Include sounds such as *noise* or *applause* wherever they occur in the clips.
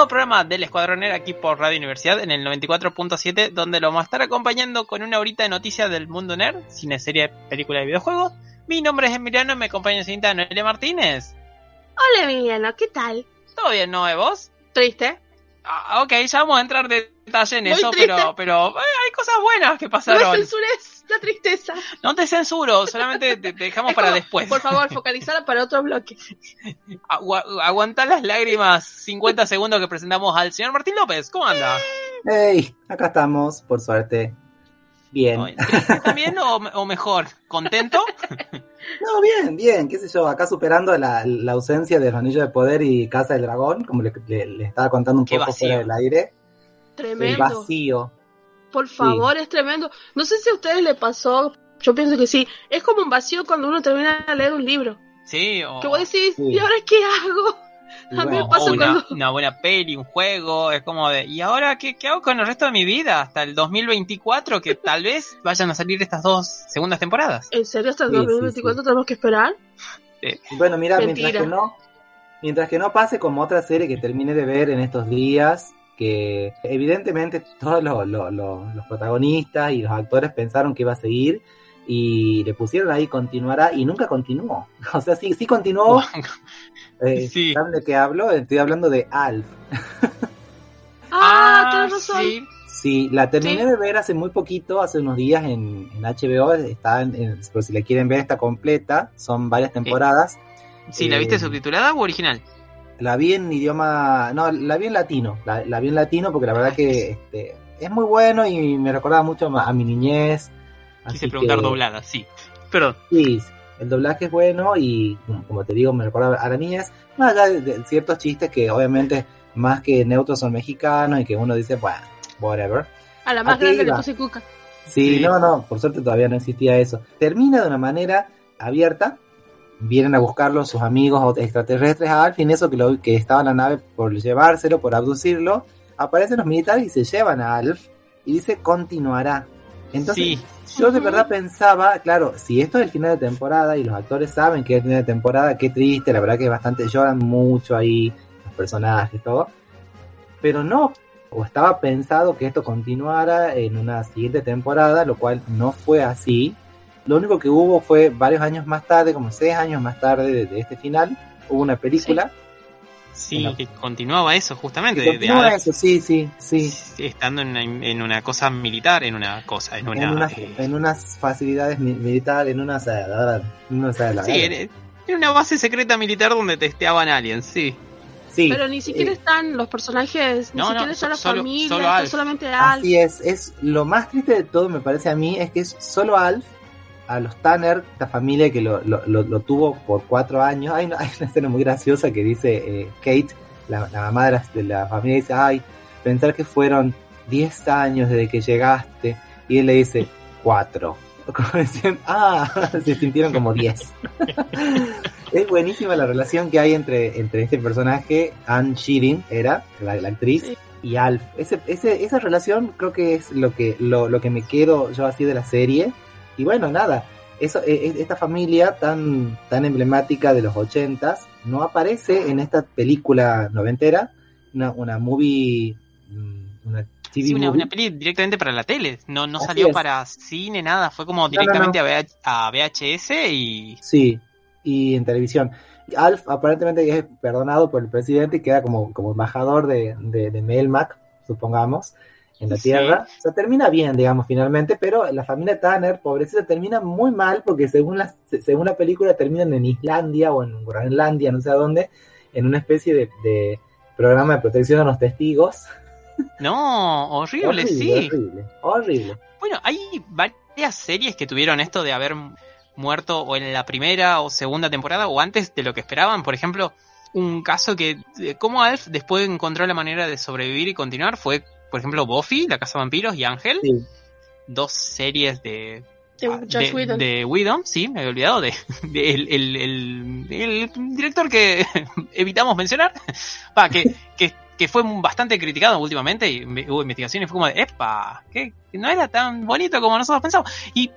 Nuevo programa del Escuadronero aquí por Radio Universidad en el 94.7, donde lo vamos a estar acompañando con una horita de noticias del mundo nerd, cine, serie, película y videojuegos. Mi nombre es Emiliano y me acompaña cinta Noelia Martínez. Hola Emiliano, ¿qué tal? ¿Todo bien, no, vos? ¿Triste? Ah, ok, ya vamos a entrar de detalle en Muy eso, triste. pero, pero eh, hay cosas buenas que No pasaron. me censures la tristeza. No te censuro, solamente te, te *laughs* dejamos Es para como, después. Por favor, *laughs* focalizala para otro bloque. Agua- aguantá las lágrimas 50 segundos que presentamos al señor Martín López. ¿Cómo anda? Hey, acá estamos, por suerte. Bien. Ay, ¿triste *laughs* ¿También o, o mejor? ¿Contento? No, bien, bien, qué sé yo, acá superando la, la ausencia de los anillos de poder y Casa del Dragón, como le, le- le estaba contando un Qué poco vacío. fuera del aire. El Tremendo. vacío. Por favor, es tremendo. No sé si a ustedes les pasó, yo pienso que sí. Es como un vacío cuando uno termina de leer un libro. Sí, o, Que vos decís, Sí. ¿y ahora qué hago? A mí me bueno, pasa o una, cuando... una buena peli, un juego, es como de, ¿y ahora qué, qué hago con el resto de mi vida? Hasta el 2024, que tal vez vayan a salir estas dos segundas temporadas. ¿En serio hasta el Sí, sí, 2024 sí. tenemos que esperar? Bueno, mira, mientras que no, mientras que no pase como otra serie que terminé de ver en estos días, que evidentemente todos los, los- los- los protagonistas y los actores pensaron que iba a seguir y le pusieron ahí continuará y nunca continuó. *laughs* O sea, sí, sí continuó. *laughs* Eh, Sí. ¿Saben de qué hablo? Estoy hablando de Alf. *laughs* Ah, tienes razón. sí. Sí, la terminé Sí. de ver hace muy poquito, hace unos días en, en HBO, está en, en- pero si la quieren ver está completa, son varias temporadas. Sí, ¿la viste Eh, subtitulada o original? La vi en idioma, no, la vi en latino, la, la vi en latino porque la verdad que este, es muy bueno y me recordaba mucho a, a mi niñez. Quise así preguntar que, doblada, sí. Perdón. Sí, el doblaje es bueno y como te digo me recuerda a la niñez, más allá de, de ciertos chistes que obviamente más que neutros son mexicanos y que uno dice, bueno, whatever. A la más Aquí grande le iba. puse cuca. Sí, Sí. no, no, por suerte todavía no existía eso. Termina de una manera abierta. Vienen a buscarlo sus amigos extraterrestres a Alf y en eso que, lo, que estaba en la nave por llevárselo, por abducirlo, aparecen los militares y se llevan a Alf y dice continuará. Entonces, Sí. yo de verdad pensaba, claro, si esto es el final de temporada y los actores saben que es el final de temporada, qué triste, la verdad que bastante lloran mucho ahí los personajes, todo. Pero no, o estaba pensado que esto continuara en una siguiente temporada, lo cual no fue así. Lo único que hubo fue varios años más tarde, como seis años más tarde de, de este final, hubo una película. Sí, Bueno. que continuaba eso justamente. que de- de eso, sí, sí, sí. sí, Estando en una, en una cosa militar, en una cosa, en una... en, unas, eh, en unas facilidades mi- militares, en unas... en unas- sí, en, en una base secreta militar donde testeaban aliens, sí. sí, Pero ni siquiera eh, están los personajes, ni No, siquiera no, está la solo- familia, solo Alf. solamente Alf. Así es, es lo más triste de todo me parece a mí es que es solo Alf, a los Tanner, esta familia que lo, lo, lo- lo tuvo por cuatro años. Hay una, *laughs* hay una escena muy graciosa que dice eh, Kate, la, la mamá de la, de la familia, dice, ay, pensar que fueron 10 años desde que llegaste. Y él le dice, cuatro. *laughs* Ah, *laughs* se sintieron como 10. es buenísima la relación que hay entre, entre este personaje, Anne Sheeran, era la, la actriz, Sí. y Alf. Ese, ese, esa relación creo que es lo que, lo, lo que me quedo yo así de la serie. Y bueno, nada, eso, eh, eh, esta familia tan, tan emblemática de los ochentas no aparece en esta película noventera, una, una movie, mm, una TV Sí, una, peli directamente para la tele. No, no Así salió es. para cine, nada. Fue como no, directamente A, VH a VHS y. Sí, y en televisión. Alf aparentemente es perdonado por el presidente y queda como, como embajador de, de, de Melmac, supongamos, en la Sí. Tierra. O sea, termina bien, digamos, finalmente, pero la familia Tanner, pobrecita, termina muy mal porque según la, se- según la película terminan en Islandia o en Groenlandia, no sé a dónde, en una especie de, de programa de protección a los testigos. No, horrible, sí. horrible, horrible. Bueno, hay varias series que tuvieron esto de haber muerto o en la primera o segunda temporada o antes de lo que esperaban. Por ejemplo, un caso que, como Alf después encontró la manera de sobrevivir y continuar fue, por ejemplo, Buffy, La Casa de Vampiros y Ángel. Sí. Dos series de De Ah, Whedon. de Whedon, sí, me había olvidado de, de el, el- el- el director que *laughs* evitamos mencionar, *laughs* pa, que, que, que fue bastante criticado últimamente y hubo investigaciones y fue como de, epa, que no era tan bonito como nosotros pensamos. Y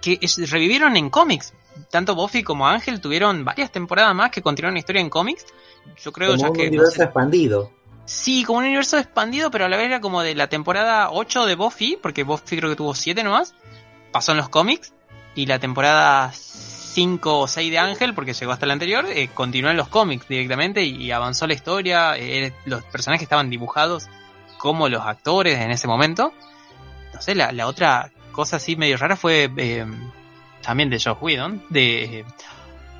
que es- revivieron en cómics. Tanto Buffy como Ángel tuvieron varias temporadas más que continuaron la historia en cómics. Yo creo Como ya un que... no universo sé, expandido. Sí, como un universo expandido, pero a la vez era como de la temporada 8 de Buffy, porque Buffy creo que tuvo 7 nomás, pasó en los cómics, y la temporada 5 o 6 de Ángel, porque llegó hasta la anterior, eh, continuó en los cómics directamente y avanzó la historia, eh, los personajes estaban dibujados como los actores en ese momento. No sé, la, otra cosa así medio rara fue eh, también de Josh Whedon, de...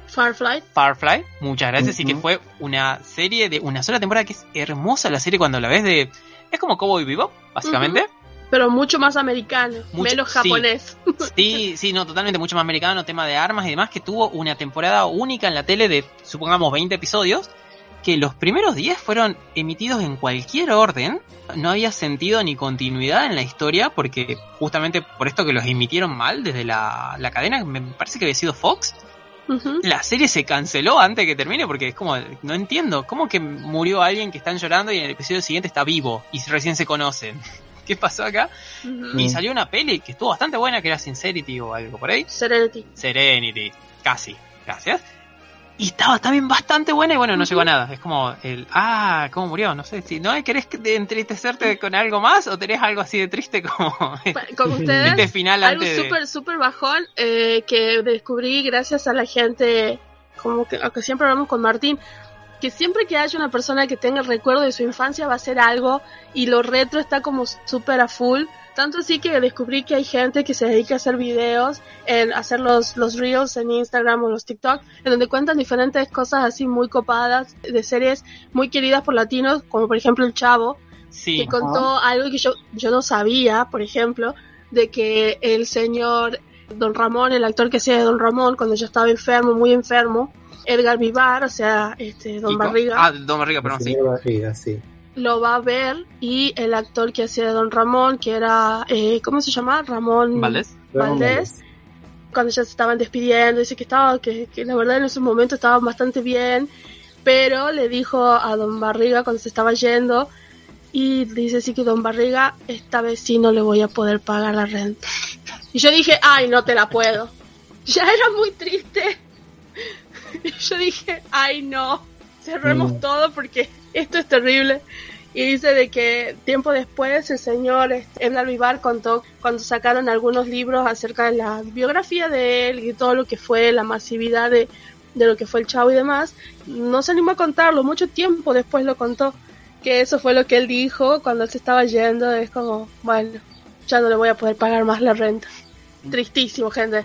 Firefly. Firefly, muchas gracias, y que fue una serie de una sola temporada que es hermosa la serie cuando la ves de... Es como Cowboy Bebop, básicamente. Pero mucho más americano, Mucho- menos sí. japonés. *laughs* Sí, sí, no, totalmente mucho más americano, tema de armas y demás, que tuvo una temporada única en la tele de, supongamos, 20 episodios, que los primeros 10 fueron emitidos en cualquier orden, no había sentido ni continuidad en la historia, porque justamente por esto que los emitieron mal desde la, la cadena, me parece que había sido Fox, La serie se canceló antes de que termine porque es como, no entiendo, ¿cómo que murió alguien que están llorando y en el episodio siguiente está vivo y recién se conocen? *laughs* ¿Qué pasó acá? Y salió una peli que estuvo bastante buena, que era Sincerity o algo por ahí. Serenity. Serenity, casi, gracias. Y estaba también bastante buena y bueno, no llegó a nada. Es como el, ah, ¿cómo murió? No sé, si no querés entristecerte con algo más o tenés algo así de triste como *laughs* Con ustedes. este final algo antes de... súper, súper bajón eh, que descubrí gracias a la gente, como que, que siempre hablamos con Martín, que siempre que haya una persona que tenga el recuerdo de su infancia va a ser algo y lo retro está como súper a full. Tanto así que descubrí que hay gente que se dedica a hacer videos, en hacer los, los reels en Instagram o los TikTok, en donde cuentan diferentes cosas así muy copadas de series muy queridas por latinos, como por ejemplo El Chavo, Sí, que contó algo que yo, yo no sabía, por ejemplo, de que el señor Don Ramón, el actor que hacía de Don Ramón, cuando yo estaba enfermo, muy enfermo, Edgar Vivar, o sea, este Don. Barriga, Ah, Don Barriga, perdón, sí. Barriga, sí. Lo va a ver y el actor que hacía Don Ramón, que era, eh, ¿cómo se llama? Ramón Valdés. Valdés, cuando ya se estaban despidiendo, dice que estaba, que, que la verdad en ese momento estaban bastante bien, pero le dijo a Don Barriga cuando se estaba yendo, y dice sí que Don Barriga, esta vez sí no le voy a poder pagar la renta. Y yo dije, ay, no te la puedo. *laughs* Ya era muy triste. Y *laughs* yo dije, ay, no, cerremos Mm. todo porque *laughs* esto es terrible. Y dice de que tiempo después el señor Edgar Vivar contó cuando sacaron algunos libros acerca de la biografía de él y todo lo que fue la masividad de, de lo que fue el chavo y demás. No se animó a contarlo, mucho tiempo después lo contó. Que eso fue lo que él dijo cuando él se estaba yendo. Es como, bueno, ya no le voy a poder pagar más la renta. Tristísimo, gente.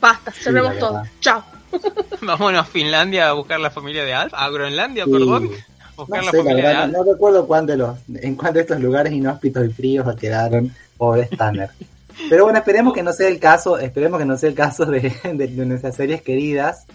Basta, cerremos todo. Chao. *laughs* Vámonos a Finlandia a buscar la familia de Alf, a Groenlandia, Sí. perdón, a buscar No la sé, la familia de verdad, Alf. no, no recuerdo cuál de los, en cuál de estos lugares inhóspitos y fríos quedaron pobres Tanner. Pero bueno, esperemos que no sea el caso, esperemos que no sea el caso de, de- de nuestras series queridas.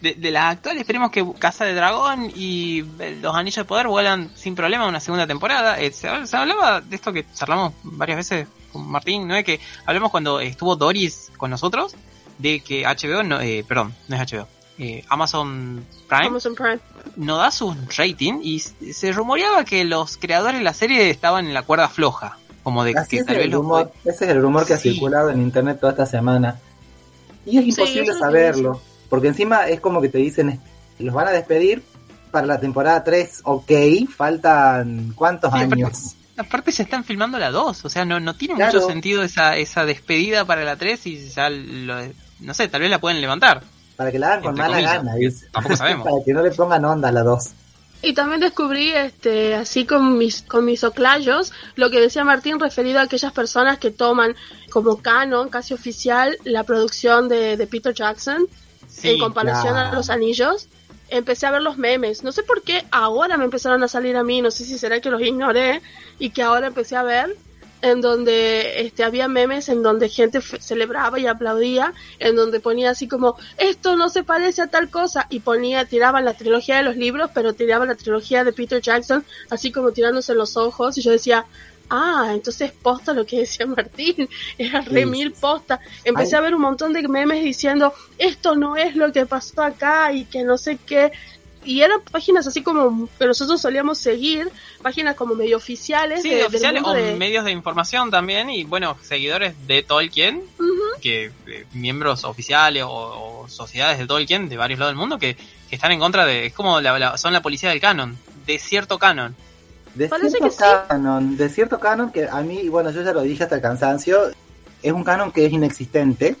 De, de las actuales, esperemos que Casa de Dragón y eh, Los Anillos de Poder vuelan sin problema una segunda temporada. Eh, se, se hablaba de esto que charlamos varias veces con Martín, ¿no? es Que hablamos cuando estuvo Doris con nosotros, de que HBO, no, eh, perdón, no es HBO, eh, Amazon Prime Amazon Prime. no da su rating y se rumoreaba que los creadores de la serie estaban en la cuerda floja. Como de Así que es tal el vez los rumor, ese es el rumor que ha circulado en internet toda esta semana. Y es imposible saberlo, porque encima es como que te dicen, los van a despedir para la temporada 3, ok, faltan cuántos Sí, aparte- años. *laughs* Aparte ya están filmando la 2, o sea, no, no tiene Claro. mucho sentido esa, esa despedida para la 3 y ya lo, no sé, tal vez la pueden levantar. Para que la hagan con mala comillas, gana, dice. tampoco sabemos. *laughs* para que no le pongan onda a la 2. Y también descubrí, este, así con mis, con mis oclayos, lo que decía Martín referido a aquellas personas que toman como canon, casi oficial, la producción de, de Peter Jackson Sí, en comparación claro. a los anillos. Empecé a ver los memes. No sé por qué ahora me empezaron a salir a mí, no sé si será que los ignoré y que ahora empecé a ver. En donde este, había memes en donde gente celebraba y aplaudía, en donde ponía así como, esto no se parece a tal cosa, y ponía, tiraban la trilogía de los libros, pero tiraban la trilogía de Peter Jackson, así como tirándose los ojos, y yo decía, ah, entonces posta lo que decía Martín, *laughs* era re mil posta. Empecé a ver un montón de memes diciendo, esto no es lo que pasó acá y que no sé qué, y eran páginas así como que nosotros solíamos seguir, páginas como medio oficiales. Sí, oficiales o medios de información también y bueno, seguidores de Tolkien, que eh, miembros oficiales o, sociedades de Tolkien de varios lados del mundo que, están en contra de, es como la, son la policía del canon, de cierto canon. De cierto canon, de cierto canon que a mí, bueno, yo ya lo dije hasta el cansancio, es un canon que es inexistente,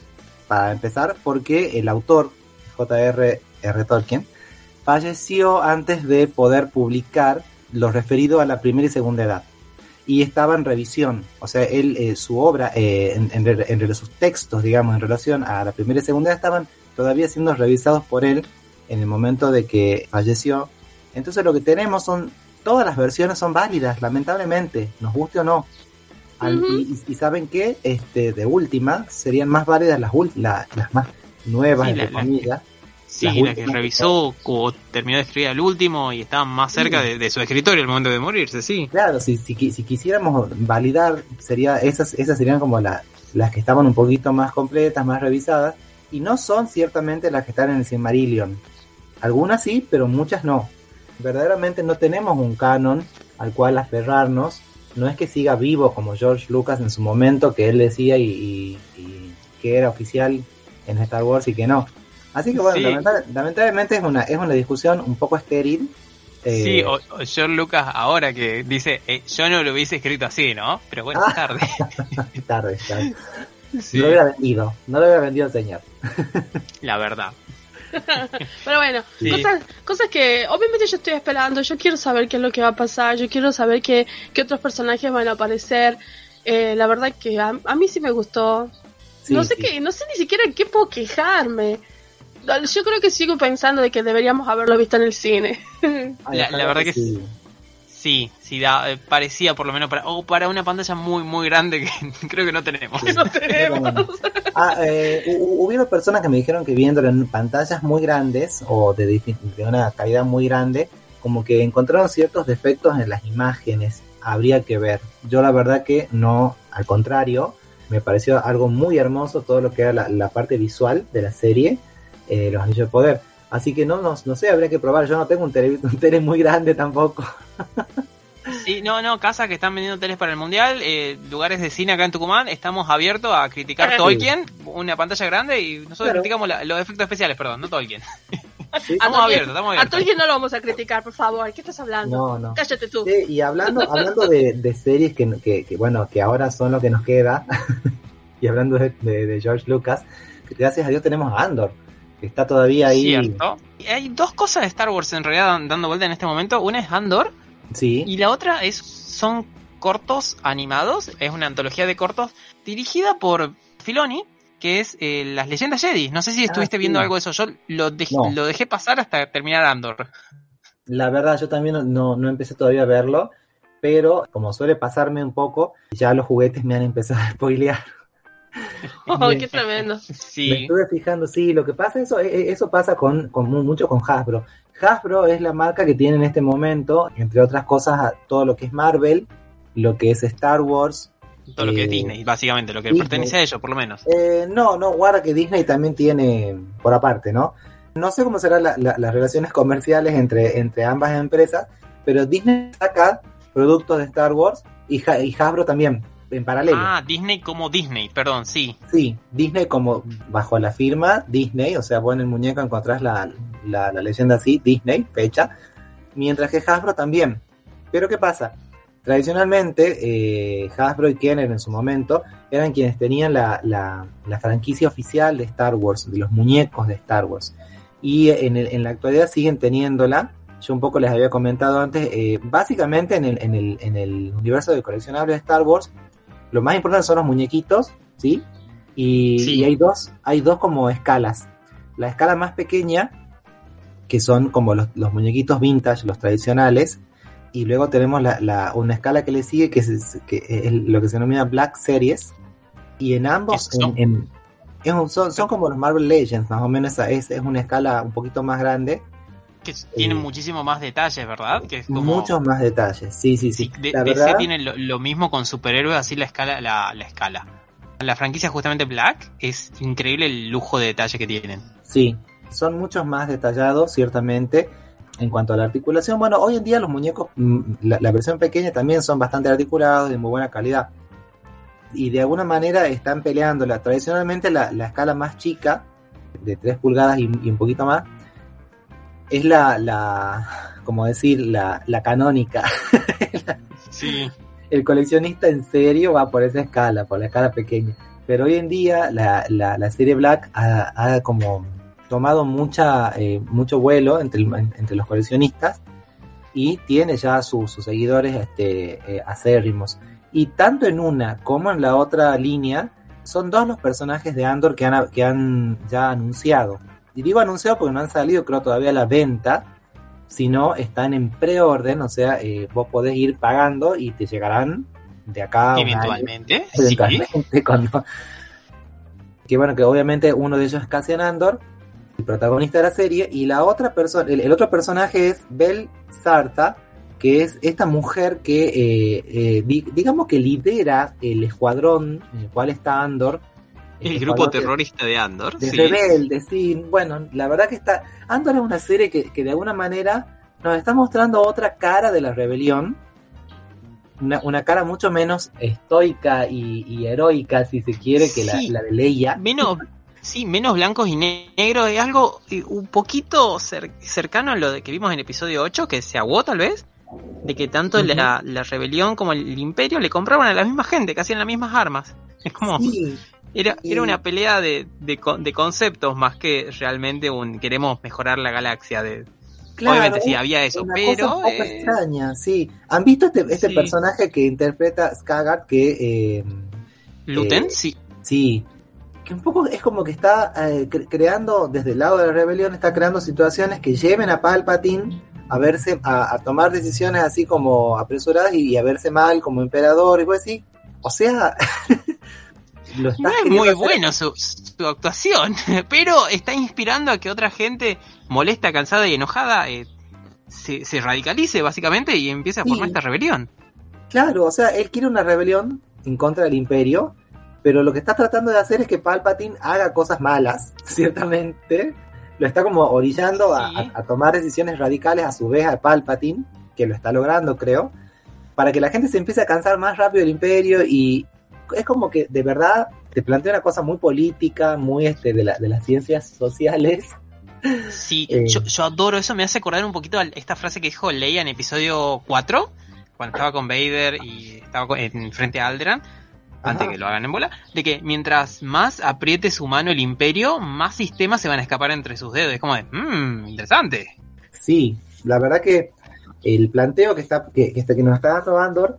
para empezar, porque el autor, J.R.R. Tolkien, falleció antes de poder publicar lo referido a la primera y segunda edad. Y estaba en revisión, o sea, él, eh, su obra, eh, en, en, sus textos, digamos, en relación a la primera y segunda edad, estaban todavía siendo revisados por él en el momento de que falleció. Entonces lo que tenemos son, todas las versiones son válidas, lamentablemente, nos guste o no. y, saben que, este, de última, serían más válidas las, las más nuevas, entre comillas Sí, la que revisó o terminó de escribir al último y estaba más cerca de, su escritorio al momento de morirse, sí. Claro, si, si, quisiéramos validar, sería esas, esas serían como las que estaban un poquito más completas, más revisadas, y no son ciertamente las que están en el Silmarillion. Algunas sí, pero muchas no. Verdaderamente no tenemos un canon al cual aferrarnos. No es que siga vivo como George Lucas en su momento, que él decía y que era oficial en Star Wars y que no Así que bueno, lamentablemente es una, es una discusión un poco estéril. Eh, sí, o, George Lucas ahora que dice, eh, yo no lo hubiese escrito así, ¿no? Pero bueno, ah. tarde. *laughs* tarde, tarde. No lo hubiera vendido, no lo hubiera vendido al señor. *laughs* La verdad. *laughs* Pero bueno, cosas, cosas que obviamente yo estoy esperando, yo quiero saber qué es lo que va a pasar, yo quiero saber qué, qué otros personajes van a aparecer. Eh, la verdad que a, mí sí me gustó. no sé qué, no sé ni siquiera en qué puedo quejarme yo creo que sigo pensando de que deberíamos haberlo visto en el cine. *laughs* la, verdad que sí. Sí, sí, da, eh, parecía por lo menos para, o para una pantalla muy, muy grande que *laughs* creo que no tenemos. No tenemos. ah, eh, hubieron personas que me dijeron que viéndolo en pantallas muy grandes o de, de una calidad muy grande, como que encontraron ciertos defectos en las imágenes. Habría que ver. Yo la verdad que no, al contrario, me pareció algo muy hermoso todo lo que era la parte visual de la serie eh, los anillos de poder. Así que no, no, no sé, habría que probar. Yo no tengo un tele, *laughs* un tele muy grande tampoco. Sí, no, no, casas que están vendiendo teles para el mundial, eh, lugares de cine acá en Tucumán, estamos abiertos a criticar Tolkien, una pantalla grande y nosotros criticamos los efectos especiales, perdón, no Tolkien. *laughs* estamos abiertos, estamos abiertos. A Tolkien no lo vamos a criticar, por favor, ¿qué estás hablando? No, no. Cállate tú. y hablando, hablando de, series que, que, bueno, que ahora son lo que nos queda, *laughs* y hablando de, de George Lucas, gracias a Dios tenemos a Andor está todavía ahí. Cierto. Hay dos cosas de Star Wars en realidad dando vuelta en este momento. Una es Andor. Sí. Y la otra es son cortos animados. Es una antología de cortos dirigida por Filoni, que es eh, Las Leyendas Jedi. No sé si estuviste ah, viendo algo de eso. Yo lo, lo dejé pasar hasta terminar Andor. La verdad, yo también no, no empecé todavía a verlo. Pero como suele pasarme un poco, ya los juguetes me han empezado a *laughs* spoilear. Oh, *laughs* qué tremendo. Sí. Me estuve fijando, sí, lo que pasa, eso, e, e, eso pasa con, con, mucho con Hasbro. Hasbro es la marca que tiene en este momento, entre otras cosas, todo lo que es Marvel, lo que es Star Wars. Todo lo que es eh, Disney, básicamente, lo que pertenece a ellos, por lo menos. Eh, no, no, guarda que Disney también tiene por aparte, ¿no? No sé cómo serán las relaciones comerciales entre, entre ambas empresas, pero Disney saca productos de Star Wars y, y Hasbro también en paralelo. Ah, Disney como Disney, perdón, sí. Sí, Disney como bajo la firma Disney, o sea, vos en el muñeco encontrás la, la, leyenda así, Disney, fecha, mientras que Hasbro también. Pero ¿qué pasa? Tradicionalmente, eh, Hasbro y Kenner en su momento eran quienes tenían la, la, franquicia oficial de Star Wars, de los muñecos de Star Wars. Y en, en la actualidad siguen teniéndola. Yo un poco les había comentado antes, eh, básicamente en el, en, el, en el universo de coleccionables de Star Wars lo más importante son los muñequitos, ¿sí? Y, hay dos, hay dos como escalas. La escala más pequeña, que son como los, muñequitos vintage, los tradicionales, y luego tenemos la, la- una escala que le sigue que es, que es lo que se denomina Black Series y en ambos en- en- es un- son, son como los Marvel Legends más o menos es, es una escala un poquito más grande Que tienen Eh, muchísimo más detalles, ¿verdad? Que es como... muchos más detalles sí sí sí, Sí, de- la DC verdad tiene lo, lo mismo con superhéroes, así la escala, la, la escala. La franquicia justamente Black es increíble el lujo de detalle que tienen. sí son muchos más detallados ciertamente en cuanto a la articulación bueno hoy en día los muñecos mm, la, la versión pequeña también son bastante articulados de muy buena calidad y de alguna manera están peleando la, tradicionalmente la, la escala más chica de 3 pulgadas y, y un poquito más es la, la como decir la, la canónica Sí. el coleccionista en serio va por esa escala, por la escala pequeña. Pero hoy en día la, la, la serie Black ha, ha como tomado mucha, eh, mucho vuelo entre, entre los coleccionistas y tiene ya sus sus seguidores este, eh, acérrimos. Y tanto en una como en la otra línea son dos los personajes de Andor que han, que han ya anunciado. Y digo anunciado porque no han salido creo todavía a la venta, sino están en preorden, o sea, eh, vos podés ir pagando y te llegarán de acá a un año, Eventualmente. Sí. eventualmente, *laughs* cuando- que bueno, que obviamente uno de ellos es Cassian Andor, el protagonista de la serie, y la otra persona, el, el otro personaje es Bel Sarta, que es esta mujer que, eh, eh, di- digamos que lidera el escuadrón en el cual está Andor. El Este grupo de- terrorista de Andor. de sí. rebeldes, sí. Bueno, la verdad que está. Andor es una serie que, que de alguna manera nos está mostrando otra cara de la rebelión. Una, una cara mucho menos estoica y, y heroica, si se quiere, que la, Sí. la de Leia. Menos, sí, menos blancos y negros. Es algo eh, un poquito cer- cercano a lo de que vimos en episodio 8, que se aguó tal vez. De que tanto la, la rebelión como el imperio le compraban a la misma gente, que hacían las mismas armas. Es como. Sí, Era, Y- era una pelea de, de, de conceptos más que realmente un queremos mejorar la galaxia. De, claro. obviamente sí había eso, una pero cosa un poco eh, extraña, sí. ¿Han visto este, este Sí. personaje que interpreta Skagat que eh, Luten, Eh, sí, Sí, que un poco es como que está eh, cre- creando, desde el lado de la rebelión, está creando situaciones que lleven a Palpatine a verse, a, a tomar decisiones así como apresuradas y, a verse mal como emperador y pues sí. O sea, *laughs* lo no es muy bueno su, su actuación, *laughs* pero está inspirando a que otra gente molesta, cansada y enojada eh, se, se radicalice básicamente y empiece a formar Sí. esta rebelión. Claro, o sea, él quiere una rebelión en contra del imperio, pero lo que está tratando de hacer es que Palpatine haga cosas malas, *laughs* ciertamente. Lo está como orillando Sí. a- a tomar decisiones radicales a su vez a Palpatine, que lo está logrando, creo, para que la gente se empiece a cansar más rápido del imperio y es como que de verdad te plantea una cosa muy política, muy este de, la- de las ciencias sociales. Sí, *laughs* Eh. yo, yo adoro eso, me hace acordar un poquito a esta frase que dijo Leia en episodio 4, cuando estaba con Vader y estaba con- en frente a Alderan, antes Ajá. que lo hagan en bola, de que mientras más apriete su mano el imperio, más sistemas se van a escapar entre sus dedos. Es como de, mmm, interesante. Sí, la verdad que el planteo que está que, que, está- que nos está dando Andor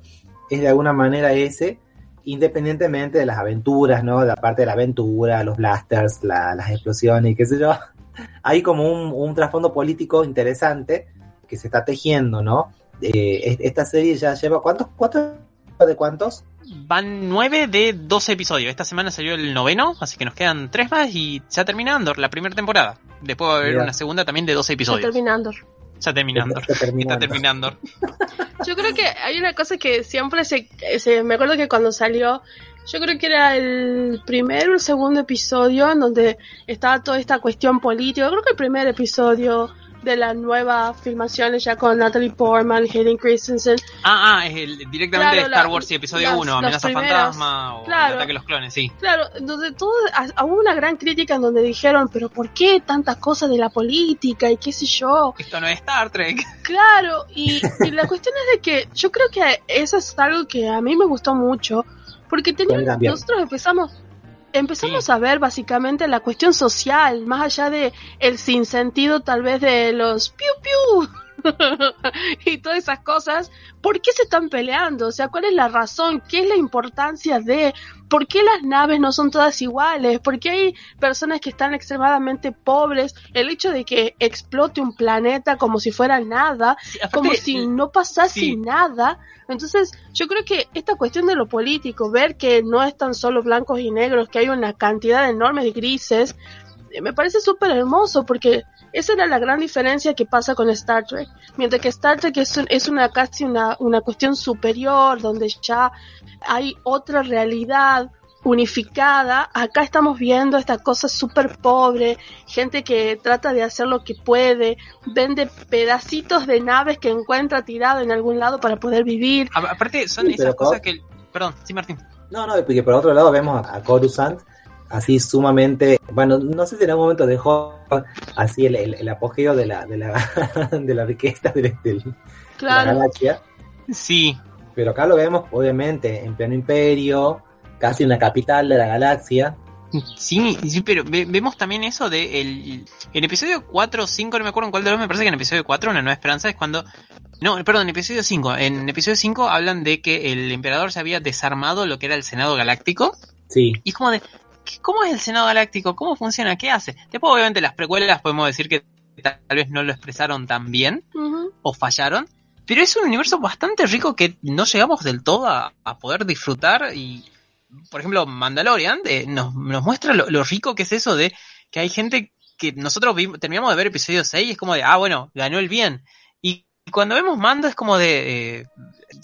es de alguna manera ese, independientemente de las aventuras, ¿no? La parte de la aventura, los blasters, la- las explosiones y qué sé yo. *laughs* Hay como un, un trasfondo político interesante que se está tejiendo, ¿no? Eh, es- esta serie ya lleva ¿cuántos? ¿Cuántos? ¿De cuántos? Van 9 de 12 episodios. Esta semana salió el noveno, así que nos quedan 3 más y ya termina Andor, la primera temporada. Después va a haber Mira. una segunda también de 12 Está episodios. terminando. Ya termina Andor. Está terminando. Está terminando. *laughs* Yo creo que hay una cosa que siempre se, se- me acuerdo que cuando salió, yo creo que era el primero o el segundo episodio en donde estaba toda esta cuestión política. Yo creo que el primer episodio de la nueva filmaciones ya con Natalie Portman, Hayden Christensen. Ah, ah, es el, directamente Claro, de Star la- Wars y episodio las- 1, los Amenaza. Fantasma o Claro. el ataque de los clones, sí. Claro, donde todo, hubo una gran crítica en donde dijeron, pero ¿por qué tantas cosas de la política y qué sé yo? Esto no es Star Trek. Claro, y, y la cuestión es de que yo creo que eso es algo que a mí me gustó mucho, porque teníamos, nosotros empezamos empezamos a ver básicamente la cuestión social, más allá de el sinsentido tal vez de los piu piu *laughs* y todas esas cosas, ¿por qué se están peleando? O sea, ¿cuál es la razón? ¿Qué es la importancia de? ¿Por qué las naves no son todas iguales? ¿Por qué hay personas que están extremadamente pobres? El hecho de que explote un planeta como si fuera nada, como si no pasase nada. Entonces, yo creo que esta cuestión de lo político, ver que no es tan solo blancos y negros, que hay una cantidad enorme de grises, eh, me parece súper hermoso porque esa era la gran diferencia que pasa con Star Trek. Mientras que Star Trek es, es una casi una, una cuestión superior, donde ya hay otra realidad unificada, acá estamos viendo esta cosa súper pobre, gente que trata de hacer lo que puede, vende pedacitos de naves que encuentra tirado en algún lado para poder vivir. aparte, son esas cosas que... Perdón, sí, Martín. No, no, porque por otro lado vemos a Coruscant así sumamente, bueno, no sé si en algún momento dejó así el, el, apogeo de la, de la, *laughs* de la riqueza de, la galaxia. Sí. Pero acá lo vemos, obviamente, en pleno imperio, casi en la capital de la galaxia. Sí, sí, pero vemos también eso de el, en episodio 4 o 5, no me acuerdo en cuál de los, me parece que en episodio 4, Una Nueva Esperanza, es cuando... No, perdón, en episodio 5. En episodio 5 hablan de que el emperador se había desarmado lo que era el Senado Galáctico. Sí. Y es como de, ¿cómo es el Senado Galáctico? ¿Cómo funciona? ¿Qué hace? Después, obviamente, las precuelas podemos decir que tal vez no lo expresaron tan bien o fallaron. Pero es un universo bastante rico que no llegamos del todo a, poder disfrutar. Y, por ejemplo, Mandalorian eh, nos, muestra lo, rico que es eso de que hay gente que nosotros terminamos de ver episodio 6 y es como de, ah, bueno, ganó el bien. Y cuando vemos Mando es como de, eh,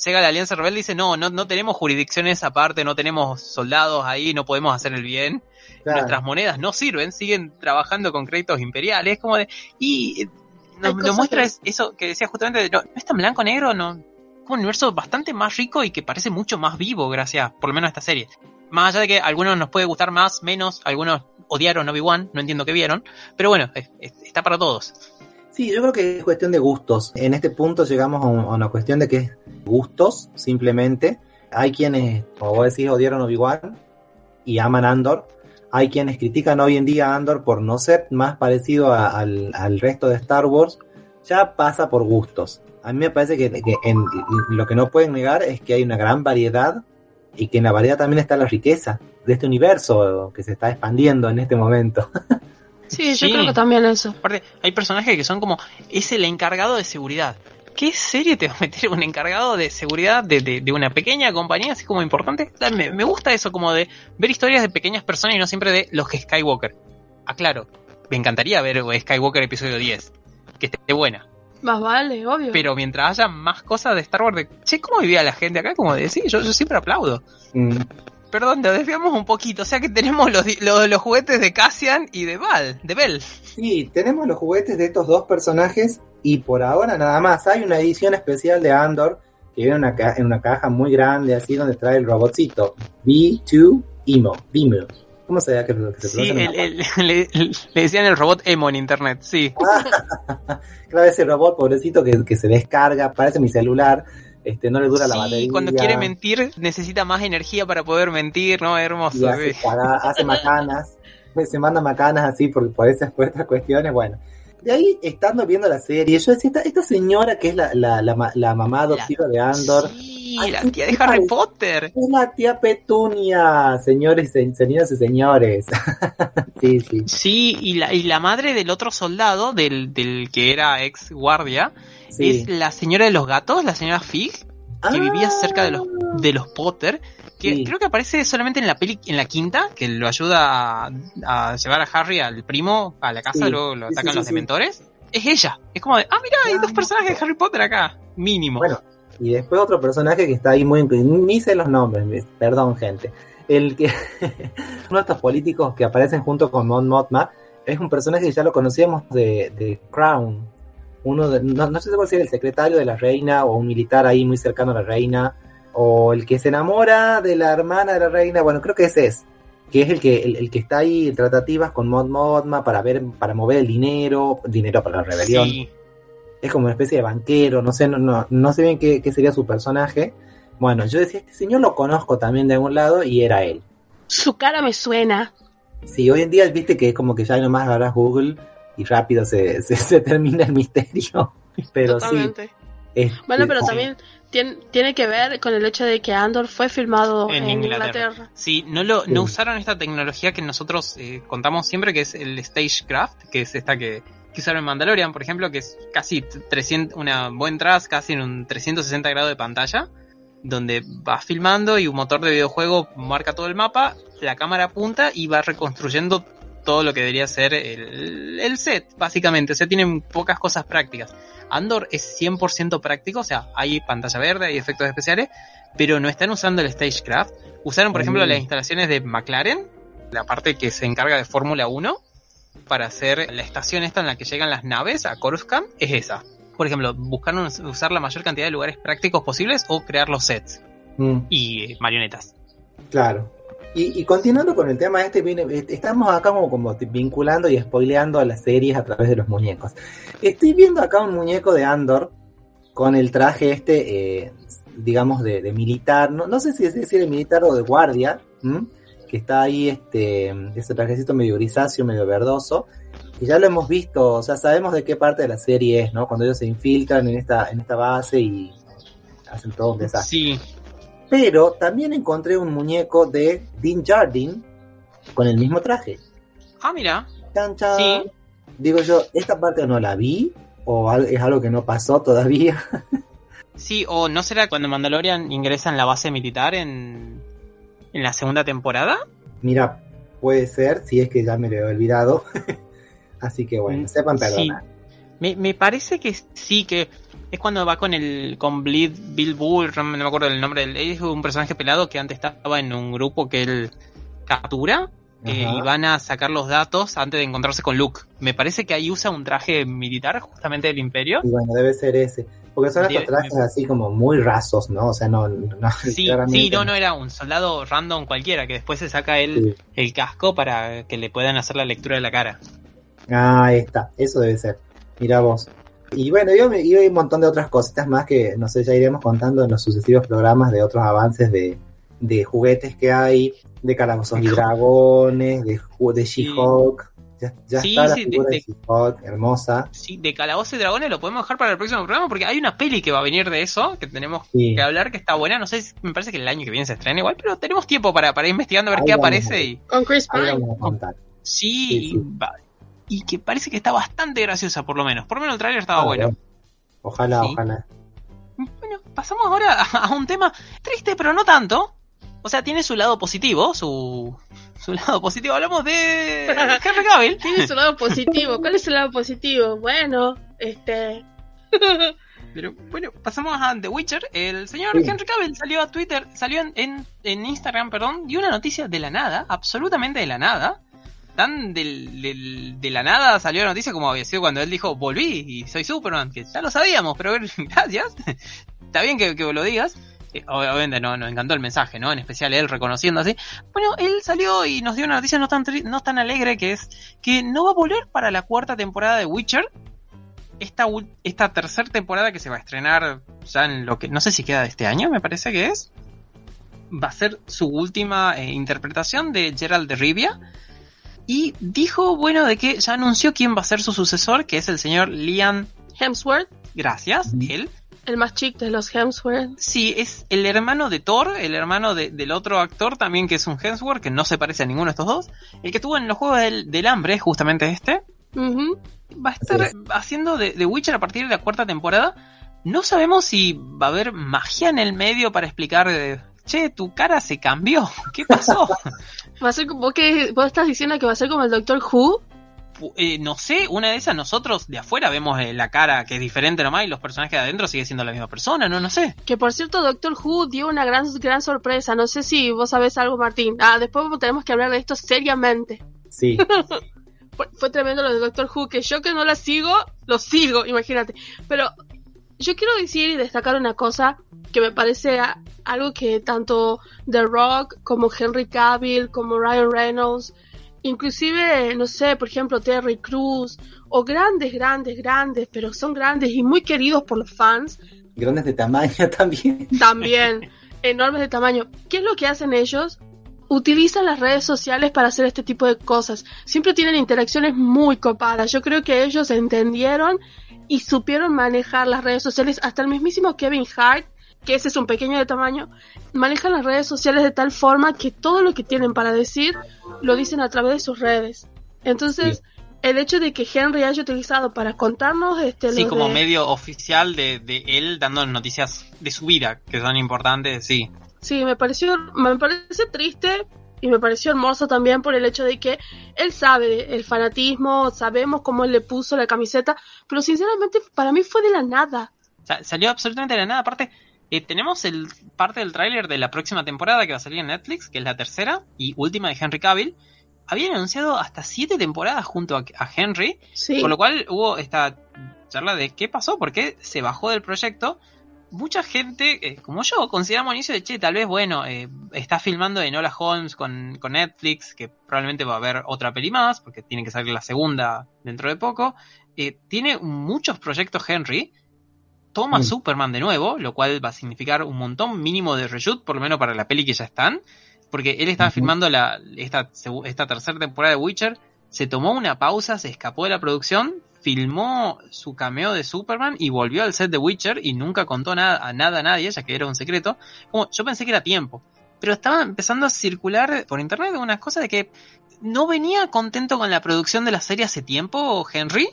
llega la Alianza Rebelde y dice, no, no, no tenemos jurisdicciones aparte, no tenemos soldados ahí, no podemos hacer el bien. Nuestras monedas no sirven, siguen trabajando con créditos imperiales, como de... Y nos, muestra eso que decía justamente, no, es tan blanco-negro, no, es un universo bastante más rico y que parece mucho más vivo gracias, por lo menos a esta serie. Más allá de que a algunos nos puede gustar más, menos, algunos odiaron Obi-Wan, no entiendo qué vieron, pero bueno, está para todos. Sí, yo creo que es cuestión de gustos. En este punto llegamos a, una cuestión de que es gustos, simplemente. Hay quienes, como vos decís, odiaron Obi-Wan y aman Andor. Hay quienes critican hoy en día Andor por no ser más parecido al, resto de Star Wars. Ya pasa por gustos. A mí me parece que, lo que no pueden negar es que hay una gran variedad y que en la variedad también está la riqueza de este universo que se está expandiendo en este momento. *laughs* Sí, yo creo que también eso. Aparte, hay personajes que son como, es el encargado de seguridad. ¿Qué serie te va a meter un encargado de seguridad de, de, una pequeña compañía así como importante? Me, me, gusta eso, como de ver historias de pequeñas personas y no siempre de los Skywalker. Aclaro, me encantaría ver Skywalker episodio 10, que esté buena. Más vale, obvio. Pero mientras haya más cosas de Star Wars, de, che, ¿cómo vivía la gente acá? Como de, sí, yo, yo siempre aplaudo. Mm perdón, te desviamos un poquito. O sea que tenemos los, los, juguetes de Cassian y de Val, de Bell. Sí, tenemos los juguetes de estos dos personajes y por ahora nada más. Hay una edición especial de Andor que viene una en una caja muy grande, así donde trae el robotcito. B2 Emo, Bimo. ¿Cómo se llama que, se Sí, le, decían el robot Emo en internet, sí. *laughs* claro, ese robot pobrecito que, que se descarga, parece mi celular este, no le dura la batería. cuando quiere mentir necesita más energía para poder mentir, ¿no? Hermoso. hace, macanas, se manda macanas así por, por esas cuestiones, bueno. De ahí, estando viendo la serie, yo decía, esta, señora que es la, la, la, mamá adoptiva de Andor. Sí, la tía de Harry Potter. Es la tía Petunia, señores, señoras y señores. *laughs* sí, sí. Sí, y la, y la madre del otro soldado, del, del que era ex guardia, es la señora de los gatos, la señora Fig, que vivía cerca de los, de los Potter, que creo que aparece solamente en la peli, en la quinta, que lo ayuda a, llevar a Harry al primo a la casa, luego lo atacan los dementores. Es ella. Es como de, ah, mira, hay dos personajes de Harry Potter acá, mínimo. Bueno, y después otro personaje que está ahí muy... Ni sé los nombres, perdón, gente. El que... *laughs* uno de estos políticos que aparecen junto con Mon Mothma es un personaje que ya lo conocíamos de, de Crown, uno de, no, sé si ser el secretario de la reina o un militar ahí muy cercano a la reina, o el que se enamora de la hermana de la reina, bueno, creo que ese es, que es el que, el, que está ahí en tratativas con Mod Modma para ver, para mover el dinero, dinero para la rebelión. Es como una especie de banquero, no sé, no, no, sé bien qué, qué sería su personaje. Bueno, yo decía, este señor lo conozco también de algún lado y era él. Su cara me suena. Sí, hoy en día viste que es como que ya nomás agarras Google y rápido se, *laughs* se, termina el misterio. Pero Totalmente. sí. este, Bueno, pero sí. también tiene, tiene que ver con el hecho de que Andor fue filmado En en, Inglaterra. Inglaterra. Sí, no lo Sí. no usaron esta tecnología que nosotros eh, contamos siempre, que es el Stagecraft, que es esta que, que usaron en Mandalorian, por ejemplo, que es casi 300, una buen tras, casi en un 360 grados de pantalla, donde va filmando y un motor de videojuego marca todo el mapa, la cámara apunta y va reconstruyendo todo lo que debería ser el, el set, básicamente. O sea, tienen pocas cosas prácticas. Andor es 100% práctico, o sea, hay pantalla verde, hay efectos especiales, pero no están usando el Stagecraft. Usaron, por ejemplo, Mm. las instalaciones de McLaren, la parte que se encarga de Fórmula 1, para hacer la estación esta en la que llegan las naves a Coruscant, es esa. Por ejemplo, buscaron us- usar la mayor cantidad de lugares prácticos posibles o crear los sets Mm. y eh, marionetas. Claro. Y, y continuando con el tema este, estamos acá como, como vinculando y spoileando a las series a través de los muñecos. Estoy viendo acá un muñeco de Andor con el traje este, eh, digamos, de, de militar, no, no sé si es decir de militar o de guardia, ¿m? que está ahí, este, ese trajecito medio grisáceo, medio verdoso, y ya lo hemos visto, o sea, sabemos de qué parte de la serie es, ¿no? Cuando ellos se infiltran en esta, en esta base y hacen todo un desastre. Sí, Pero también encontré un muñeco de Dean Jardin con el mismo traje. ah, mira, Chan, chan. Sí. Digo yo, esta parte no la vi o es algo que no pasó todavía. *laughs* sí, o no será cuando Mandalorian ingresa en la base militar en, en la segunda temporada. Mira, puede ser, si es que ya me lo he olvidado. *laughs* Así que bueno, Mm, sepan sí. Me, me parece que sí, que es cuando va con el con Bleed Bill Bull, no me acuerdo el nombre del es un personaje pelado que antes estaba en un grupo que él captura eh, y van a sacar los datos antes de encontrarse con Luke. Me parece que ahí usa un traje militar justamente del Imperio. Y bueno, debe ser ese. Porque son estos trajes me- así como muy rasos, ¿no? O sea, no. no Sí, sí, no, no era un soldado random cualquiera que después se saca el, Sí. el casco para que le puedan hacer la lectura de la cara. Ah, ahí está, eso debe ser. Mira vos. Y bueno, yo, hay un montón de otras cositas más que, no sé, ya iremos contando en los sucesivos programas de otros avances de, de juguetes que hay, de calabozos y dragones, de, ju- de She-Hulk. Ya, ya Sí, está la sí, figura de, de- She-Hulk, hermosa. Sí, de Calabozos y Dragones lo podemos dejar para el próximo programa porque hay una peli que va a venir de eso, que tenemos Sí. que hablar, que está buena. No sé, si- me parece que el año que viene se estrena igual, pero tenemos tiempo para, para ir investigando a ver Ahí qué aparece. Y, Con Chris Pine. vamos a contar. sí, sí. va- y que parece que está bastante graciosa, por lo menos. Por lo menos el trailer estaba Ah, bueno. Ojalá, Sí. ojalá. Bueno, pasamos ahora a, a un tema triste, pero no tanto. O sea, tiene su lado positivo, su, su lado positivo. Hablamos de *laughs* Henry Cavill. Tiene su lado positivo. ¿Cuál es su lado positivo? Bueno, este. *laughs* Pero bueno, pasamos a The Witcher. El señor Sí. Henry Cavill salió a Twitter, salió en, en, en Instagram, perdón, dio una noticia de la nada, absolutamente de la nada. Tan del, de la nada salió la noticia como había sido cuando él dijo volví y soy Superman, que ya lo sabíamos, pero *laughs* gracias. Está bien que, que lo digas. Eh, Obviamente no, nos encantó el mensaje, ¿no? En especial él reconociendo así. Bueno, él salió y nos dio una noticia no tan, no tan alegre que es que no va a volver para la cuarta temporada de Witcher, esta, esta tercera temporada que se va a estrenar ya en lo que no sé si queda de este año, me parece que es, va a ser su última eh, interpretación de Gerald de Rivia. Y dijo, bueno, de que ya anunció quién va a ser su sucesor, que es el señor Liam. Hemsworth, Gracias, él. el más chic de los Hemsworth. Sí, es el hermano de Thor, el hermano de- del otro actor también que es un Hemsworth, que no se parece a ninguno de estos dos. El que estuvo en los Juegos del, del Hambre, justamente este. Va a estar haciendo de, de Witcher a partir de la cuarta temporada. No sabemos si va a haber magia en el medio para explicar, che, tu cara se cambió, *laughs* ¿qué pasó? Va a ser como que vos estás diciendo que va a ser como el Doctor Who. Pu- eh, no sé, una de esas nosotros de afuera vemos eh, la cara que es diferente nomás y los personajes de adentro sigue siendo la misma persona, no, no sé. Que por cierto, Doctor Who dio una gran, gran sorpresa. No sé si vos sabés algo, Martín. Ah, después tenemos que hablar de esto seriamente. Sí, *laughs* Fue, fue tremendo lo de Doctor Who, que yo que no la sigo, lo sigo, imagínate. Pero yo quiero decir y destacar una cosa que me parece algo que tanto The Rock como Henry Cavill, como Ryan Reynolds, inclusive, no sé, por ejemplo, Terry Crews, o grandes, grandes, grandes, pero son grandes y muy queridos por los fans, grandes de tamaño *laughs* también. también enormes de tamaño. ¿Qué es lo que hacen ellos? Utilizan las redes sociales para hacer este tipo de cosas. Siempre tienen interacciones muy copadas. Yo creo que ellos entendieron y supieron manejar las redes sociales. Hasta el mismísimo Kevin Hart, que ese es un pequeño de tamaño, manejan las redes sociales de tal forma que todo lo que tienen para decir lo dicen a través de sus redes. Entonces, el hecho de que Henry haya utilizado para contarnos este Sí, como de- medio oficial de, de él dando noticias de su vida, que son importantes, sí. Sí, me pareció, me parece triste y me pareció hermoso también por el hecho de que él sabe el fanatismo, sabemos cómo él le puso la camiseta, pero sinceramente para mí fue de la nada. Sa- salió absolutamente de la nada. Aparte, eh, tenemos el parte del tráiler de la próxima temporada que va a salir en Netflix, que es la tercera y última de Henry Cavill. Habían anunciado hasta siete temporadas junto a, a Henry, Sí. por lo cual hubo esta charla de qué pasó, por qué se bajó del proyecto. Mucha gente, eh, como yo, consideramos al inicio de, che, tal vez, bueno, eh, está filmando de Nola Holmes con, con Netflix, que probablemente va a haber otra peli más, porque tiene que salir la segunda dentro de poco. Eh, tiene muchos proyectos Henry, toma Mm. Superman de nuevo, lo cual va a significar un montón mínimo de reshoot, por lo menos para la peli que ya están, porque él estaba filmando la, esta, esta tercera temporada de Witcher, se tomó una pausa, se escapó de la producción, filmó su cameo de Superman y volvió al set de Witcher y nunca contó nada a nada a nadie, ya que era un secreto. Como yo pensé que era tiempo, pero estaba empezando a circular por internet unas cosas de que no venía contento con la producción de la serie hace tiempo, Henry.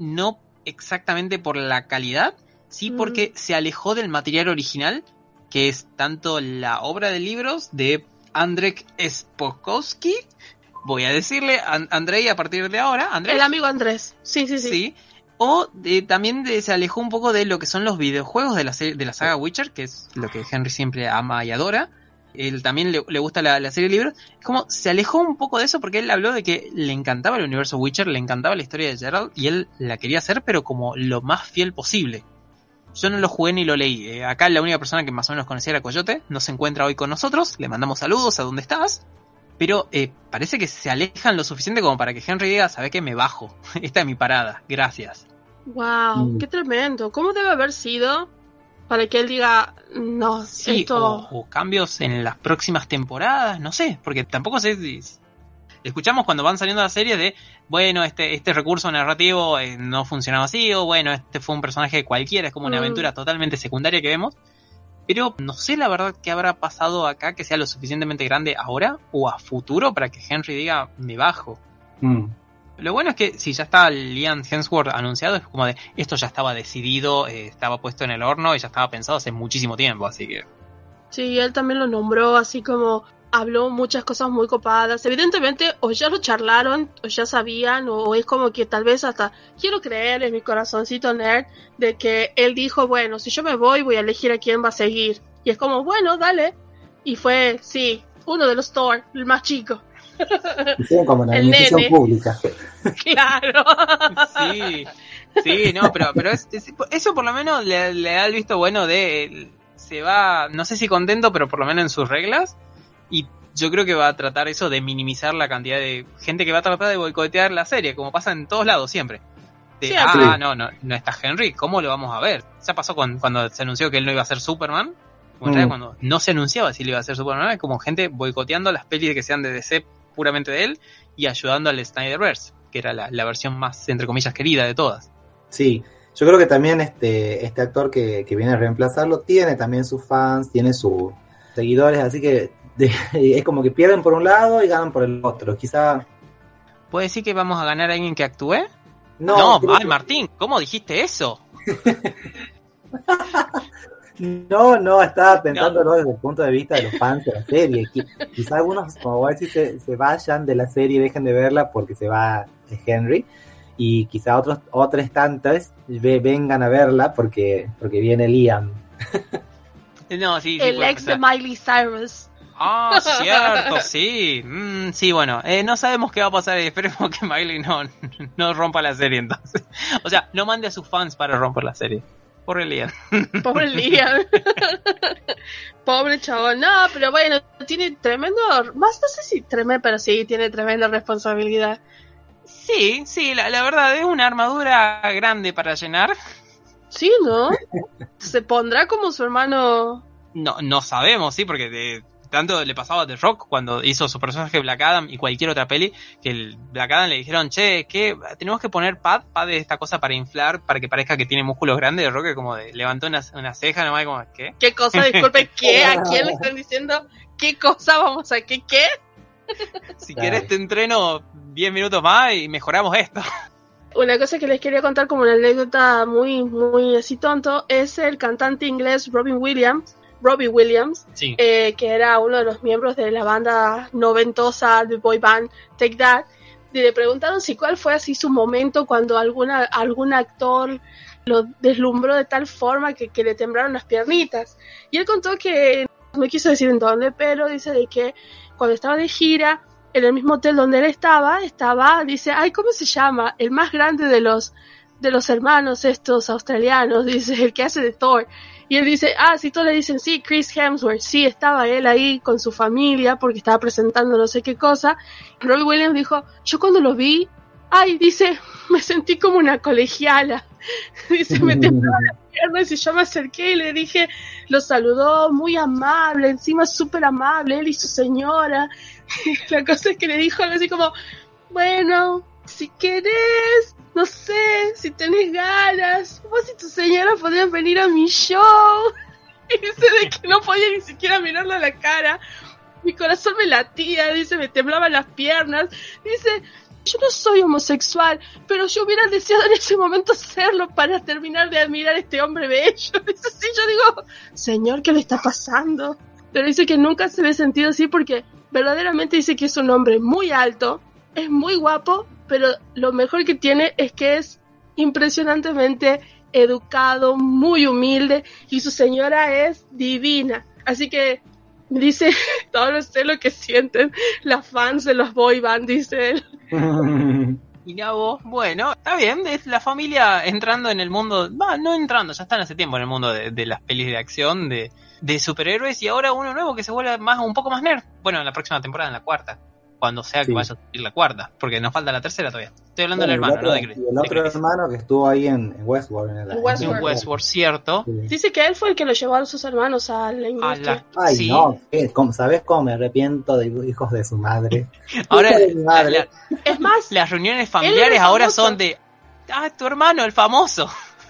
No exactamente por la calidad, sí Mm. porque se alejó del material original, que es tanto la obra de libros de Andrzej Spokowski, voy a decirle An- Andrei a partir de ahora, El amigo Andrés. Sí, sí, sí. sí, o de- también de- se alejó un poco de lo que son los videojuegos de la, de la saga Witcher, que es lo que Henry siempre ama y adora. Él también le, le gusta la, la serie de libros. Es como se alejó un poco de eso porque él habló de que le encantaba el universo Witcher, le encantaba la historia de Gerald y él la quería hacer, pero como lo más fiel posible. Yo no lo jugué ni lo leí. Eh, acá la única persona que más o menos conocía era Coyote. No se encuentra hoy con nosotros. Le mandamos saludos a donde estás. Pero eh, parece que se alejan lo suficiente como para que Henry diga, ¿sabe qué? Me bajo. *laughs* Esta es mi parada. Gracias. Wow, Mm. qué tremendo. ¿Cómo debe haber sido para que él diga, no, Sí, esto... o, o cambios en las próximas temporadas, no sé, porque tampoco sé si... Escuchamos cuando van saliendo las series de, bueno, este, este recurso narrativo eh, no funcionaba así, o bueno, este fue un personaje cualquiera, es como una Mm. aventura totalmente secundaria que vemos. Pero no sé la verdad qué habrá pasado acá que sea lo suficientemente grande ahora o a futuro para que Henry diga, me bajo. Mm. Lo bueno es que si ya está Liam Hemsworth anunciado, es como de, esto ya estaba decidido, eh, estaba puesto en el horno y ya estaba pensado hace muchísimo tiempo, así que... Sí, él también lo nombró así como habló muchas cosas muy copadas. Evidentemente, o ya lo charlaron, o ya sabían, o es como que tal vez hasta quiero creer en mi corazoncito nerd de que él dijo, bueno, si yo me voy, voy a elegir a quién va a seguir. Y es como, bueno, dale. Y fue, sí, uno de los Thor, el más chico. Hicieron como una *laughs* El administración nene. pública. *laughs* claro. Sí, sí, no, pero, pero es- es- eso por lo menos le, le da el visto bueno de él se va, no sé si contento, pero por lo menos en sus reglas. Y yo creo que va a tratar eso de minimizar la cantidad de gente que va a tratar de boicotear la serie, como pasa en todos lados siempre. De, Sí, ah, sí. no, no, no está Henry, ¿cómo lo vamos a ver? Ya pasó con- cuando se anunció que él no iba a ser Superman. Como Mm. cuando no se anunciaba si él iba a ser Superman, es como gente boicoteando las pelis que sean de DC puramente de él y ayudando al Snyderverse, que era la, la versión más, entre comillas, querida de todas. Sí, yo creo que también este, este actor que, que viene a reemplazarlo tiene también sus fans, tiene sus seguidores, así que de- *laughs* es como que pierden por un lado y ganan por el otro. Quizá. ¿Puede decir que vamos a ganar a alguien que actúe? No, No, creo ay, que- Martín, ¿cómo dijiste eso? *laughs* no, no, estaba pensándolo desde el punto de vista de los fans de la serie. Qui- Quizá algunos, como voy a decir, se, se vayan de la serie y dejen de verla porque se va Henry. Y quizá otros, otros tantos ve- vengan a verla porque, porque viene Liam. *laughs* No, sí, sí. el ex de pasar. Miley Cyrus. Ah, cierto, sí. Mm, sí, bueno, eh, no sabemos qué va a pasar y esperemos que Miley no, no rompa la serie entonces. O sea, no mande a sus fans para romper la serie. Por el día. Pobre Liam. Pobre chabón. No, pero bueno, tiene tremendo. Más no sé si tremendo, pero sí, tiene tremenda responsabilidad. Sí, sí, la, la verdad es una armadura grande para llenar. Sí, ¿no? Se pondrá como su hermano. No, no sabemos, sí, porque de- tanto le pasaba a The Rock cuando hizo su personaje Black Adam y cualquier otra peli, que el Black Adam le dijeron, che, que tenemos que poner pad, pad de esta cosa para inflar, para que parezca que tiene músculos grandes. The Rock que como de, levantó una, una ceja nomás como, ¿qué? *laughs* ¿Qué cosa? Disculpe, ¿qué? ¿A *laughs* quién le están diciendo? ¿Qué cosa vamos a qué? ¿Qué? *laughs* Si quieres te entreno 10 minutos más y mejoramos esto. Una cosa que les quería contar como una anécdota muy, muy así tonto, es el cantante inglés Robin Williams, Robbie Williams, Sí. eh, que era uno de los miembros de la banda noventosa de boy band Take That, y le preguntaron si cuál fue así su momento cuando alguna, algún actor lo deslumbró de tal forma que, que le temblaron las piernitas. Y él contó que, no quiso decir en dónde, pero dice de que cuando estaba de gira, en el mismo hotel donde él estaba, estaba, dice, ay, ¿cómo se llama? El más grande de los, de los hermanos estos australianos, *laughs* dice, el que hace de Thor. Y él dice, ah, si todos le dicen, sí, Chris Hemsworth, sí, estaba él ahí con su familia porque estaba presentando no sé qué cosa. Robbie Williams dijo, yo cuando lo vi, ay, dice, *laughs* me sentí como una colegiala. *laughs* dice, me *laughs* temblaban las piernas y yo me acerqué y le dije, lo saludó muy amable, encima súper amable, él y su señora. La cosa es que le dijo algo así como, bueno, si querés, no sé, si tenés ganas, vos y tu señora podrían venir a mi show. *laughs* Dice de que no podía ni siquiera mirarle a la cara. Mi corazón me latía, dice, me temblaban las piernas. Dice, yo no soy homosexual, pero yo hubiera deseado en ese momento serlo para terminar de admirar a este hombre bello. *laughs* Dice, sí, yo digo, señor, ¿qué le está pasando? Pero dice que nunca se ve sentido así porque verdaderamente dice que es un hombre muy alto, es muy guapo, pero lo mejor que tiene es que es impresionantemente educado, muy humilde y su señora es divina. Así que dice, *laughs* todo sé lo que sienten las fans de los boy band, dice él. *laughs* Mirá vos, bueno, está bien, es la familia entrando en el mundo, va, no entrando, ya están hace tiempo en el mundo de, de las pelis de acción, de, de superhéroes, y ahora uno nuevo que se vuelve más un poco más nerd. Bueno, en la próxima temporada, en la cuarta, cuando sea que Sí. vaya a salir la cuarta, porque nos falta la tercera todavía. Estoy hablando Bueno, del hermano, no de Chris. y el otro hermano que estuvo ahí en, en Westworld. En, el- En Westworld. En Westworld, cierto. Sí. Dice que él fue el que lo llevó a sus hermanos a la A industria. la- Ay, sí. no. ¿Cómo- ¿sabes cómo me arrepiento de hijos de su madre? *laughs* Ahora, Hija de mi madre. la- la- Es más, las reuniones familiares ahora son de, ah, tu hermano, el famoso.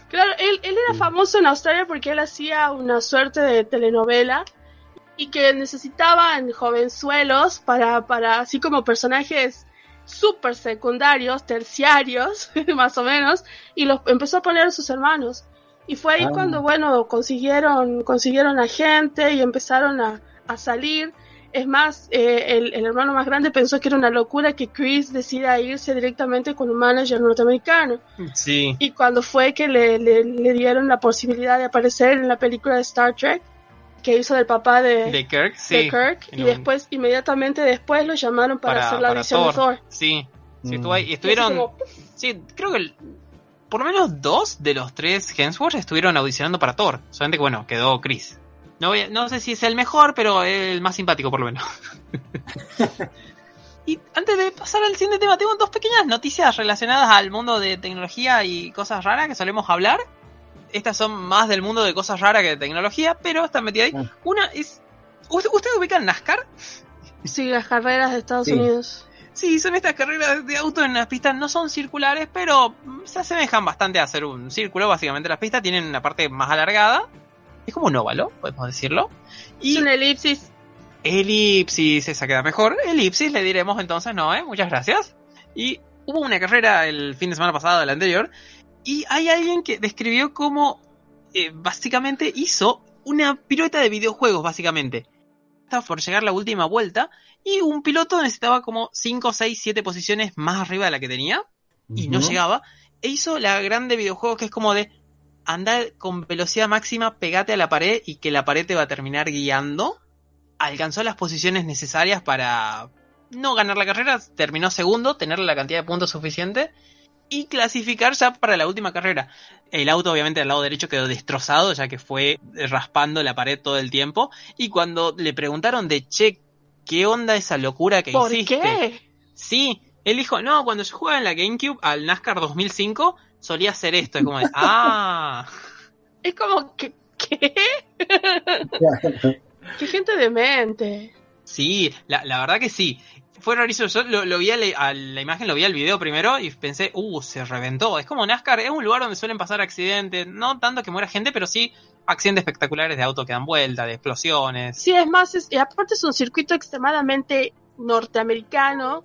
Claro, él, él era famoso en Australia porque él hacía una suerte de telenovela y que necesitaban jovenzuelos para, para así como personajes súper secundarios, terciarios, *laughs* más o menos, y los empezó a poner a sus hermanos. Y fue ahí Ah. cuando, bueno, consiguieron, consiguieron a gente y empezaron a, a salir. Es más, eh, el, el hermano más grande pensó que era una locura que Chris decida irse directamente con un manager norteamericano. Sí. Y cuando fue que le, le, le dieron la posibilidad de aparecer en la película de Star Trek, que hizo del papá de, De Kirk, de sí. Kirk, y un- después, inmediatamente después, lo llamaron para, hacer la para audición de Thor. Sí, sí, Mm. estuvo ahí. Así estuvieron, como, sí, creo que el- por lo menos dos de los tres Hemsworth estuvieron audicionando para Thor. Solamente que, bueno, quedó Chris. No, voy a- no sé si es el mejor, pero el más simpático por lo menos. *laughs* y antes de pasar al siguiente tema, tengo dos pequeñas noticias relacionadas al mundo de tecnología y cosas raras que solemos hablar. Estas son más del mundo de cosas raras que de tecnología, pero están metidas ahí. Ah. Una es... ¿Usted, ¿Usted ubica NASCAR? sí, las carreras de Estados Sí. Unidos. Sí, son estas carreras de auto en las pistas, no son circulares, pero se asemejan bastante a hacer un círculo. Básicamente las pistas tienen una parte más alargada. Es como un óvalo, podemos decirlo. Y Es una elipsis. elipsis, esa queda mejor. Elipsis le diremos entonces, no, ¿eh? Muchas gracias. Y hubo una carrera el fin de semana pasado, el anterior, y hay alguien que describió cómo eh, básicamente hizo una pirueta de videojuegos, básicamente. Estaba por llegar la última vuelta y un piloto necesitaba como 5, 6, 7 posiciones más arriba de la que tenía y no llegaba. E hizo la grande videojuegos que es como de andar con velocidad máxima, pegate a la pared y que la pared te va a terminar guiando. Alcanzó las posiciones necesarias para no ganar la carrera, terminó segundo, tener la cantidad de puntos suficiente y clasificar ya para la última carrera. El auto obviamente al lado derecho quedó destrozado ya que fue raspando la pared todo el tiempo y cuando le preguntaron de che, ¿qué onda esa locura que ¿Por hiciste? qué? Sí, él dijo, no, cuando yo jugaba en la GameCube al NASCAR 2005 solía hacer esto. Es como de, *laughs* ah, Es como que, ¿qué? *laughs* Qué gente demente. Sí, la, la verdad que sí. Fue rarísimo. Yo lo, vi a la, a la imagen, lo vi al video primero y pensé, uh, se reventó. Es como NASCAR, es un lugar donde suelen pasar accidentes. No tanto que muera gente, pero sí accidentes espectaculares de auto que dan vuelta, de explosiones. Sí, es más, es- y aparte es un circuito extremadamente norteamericano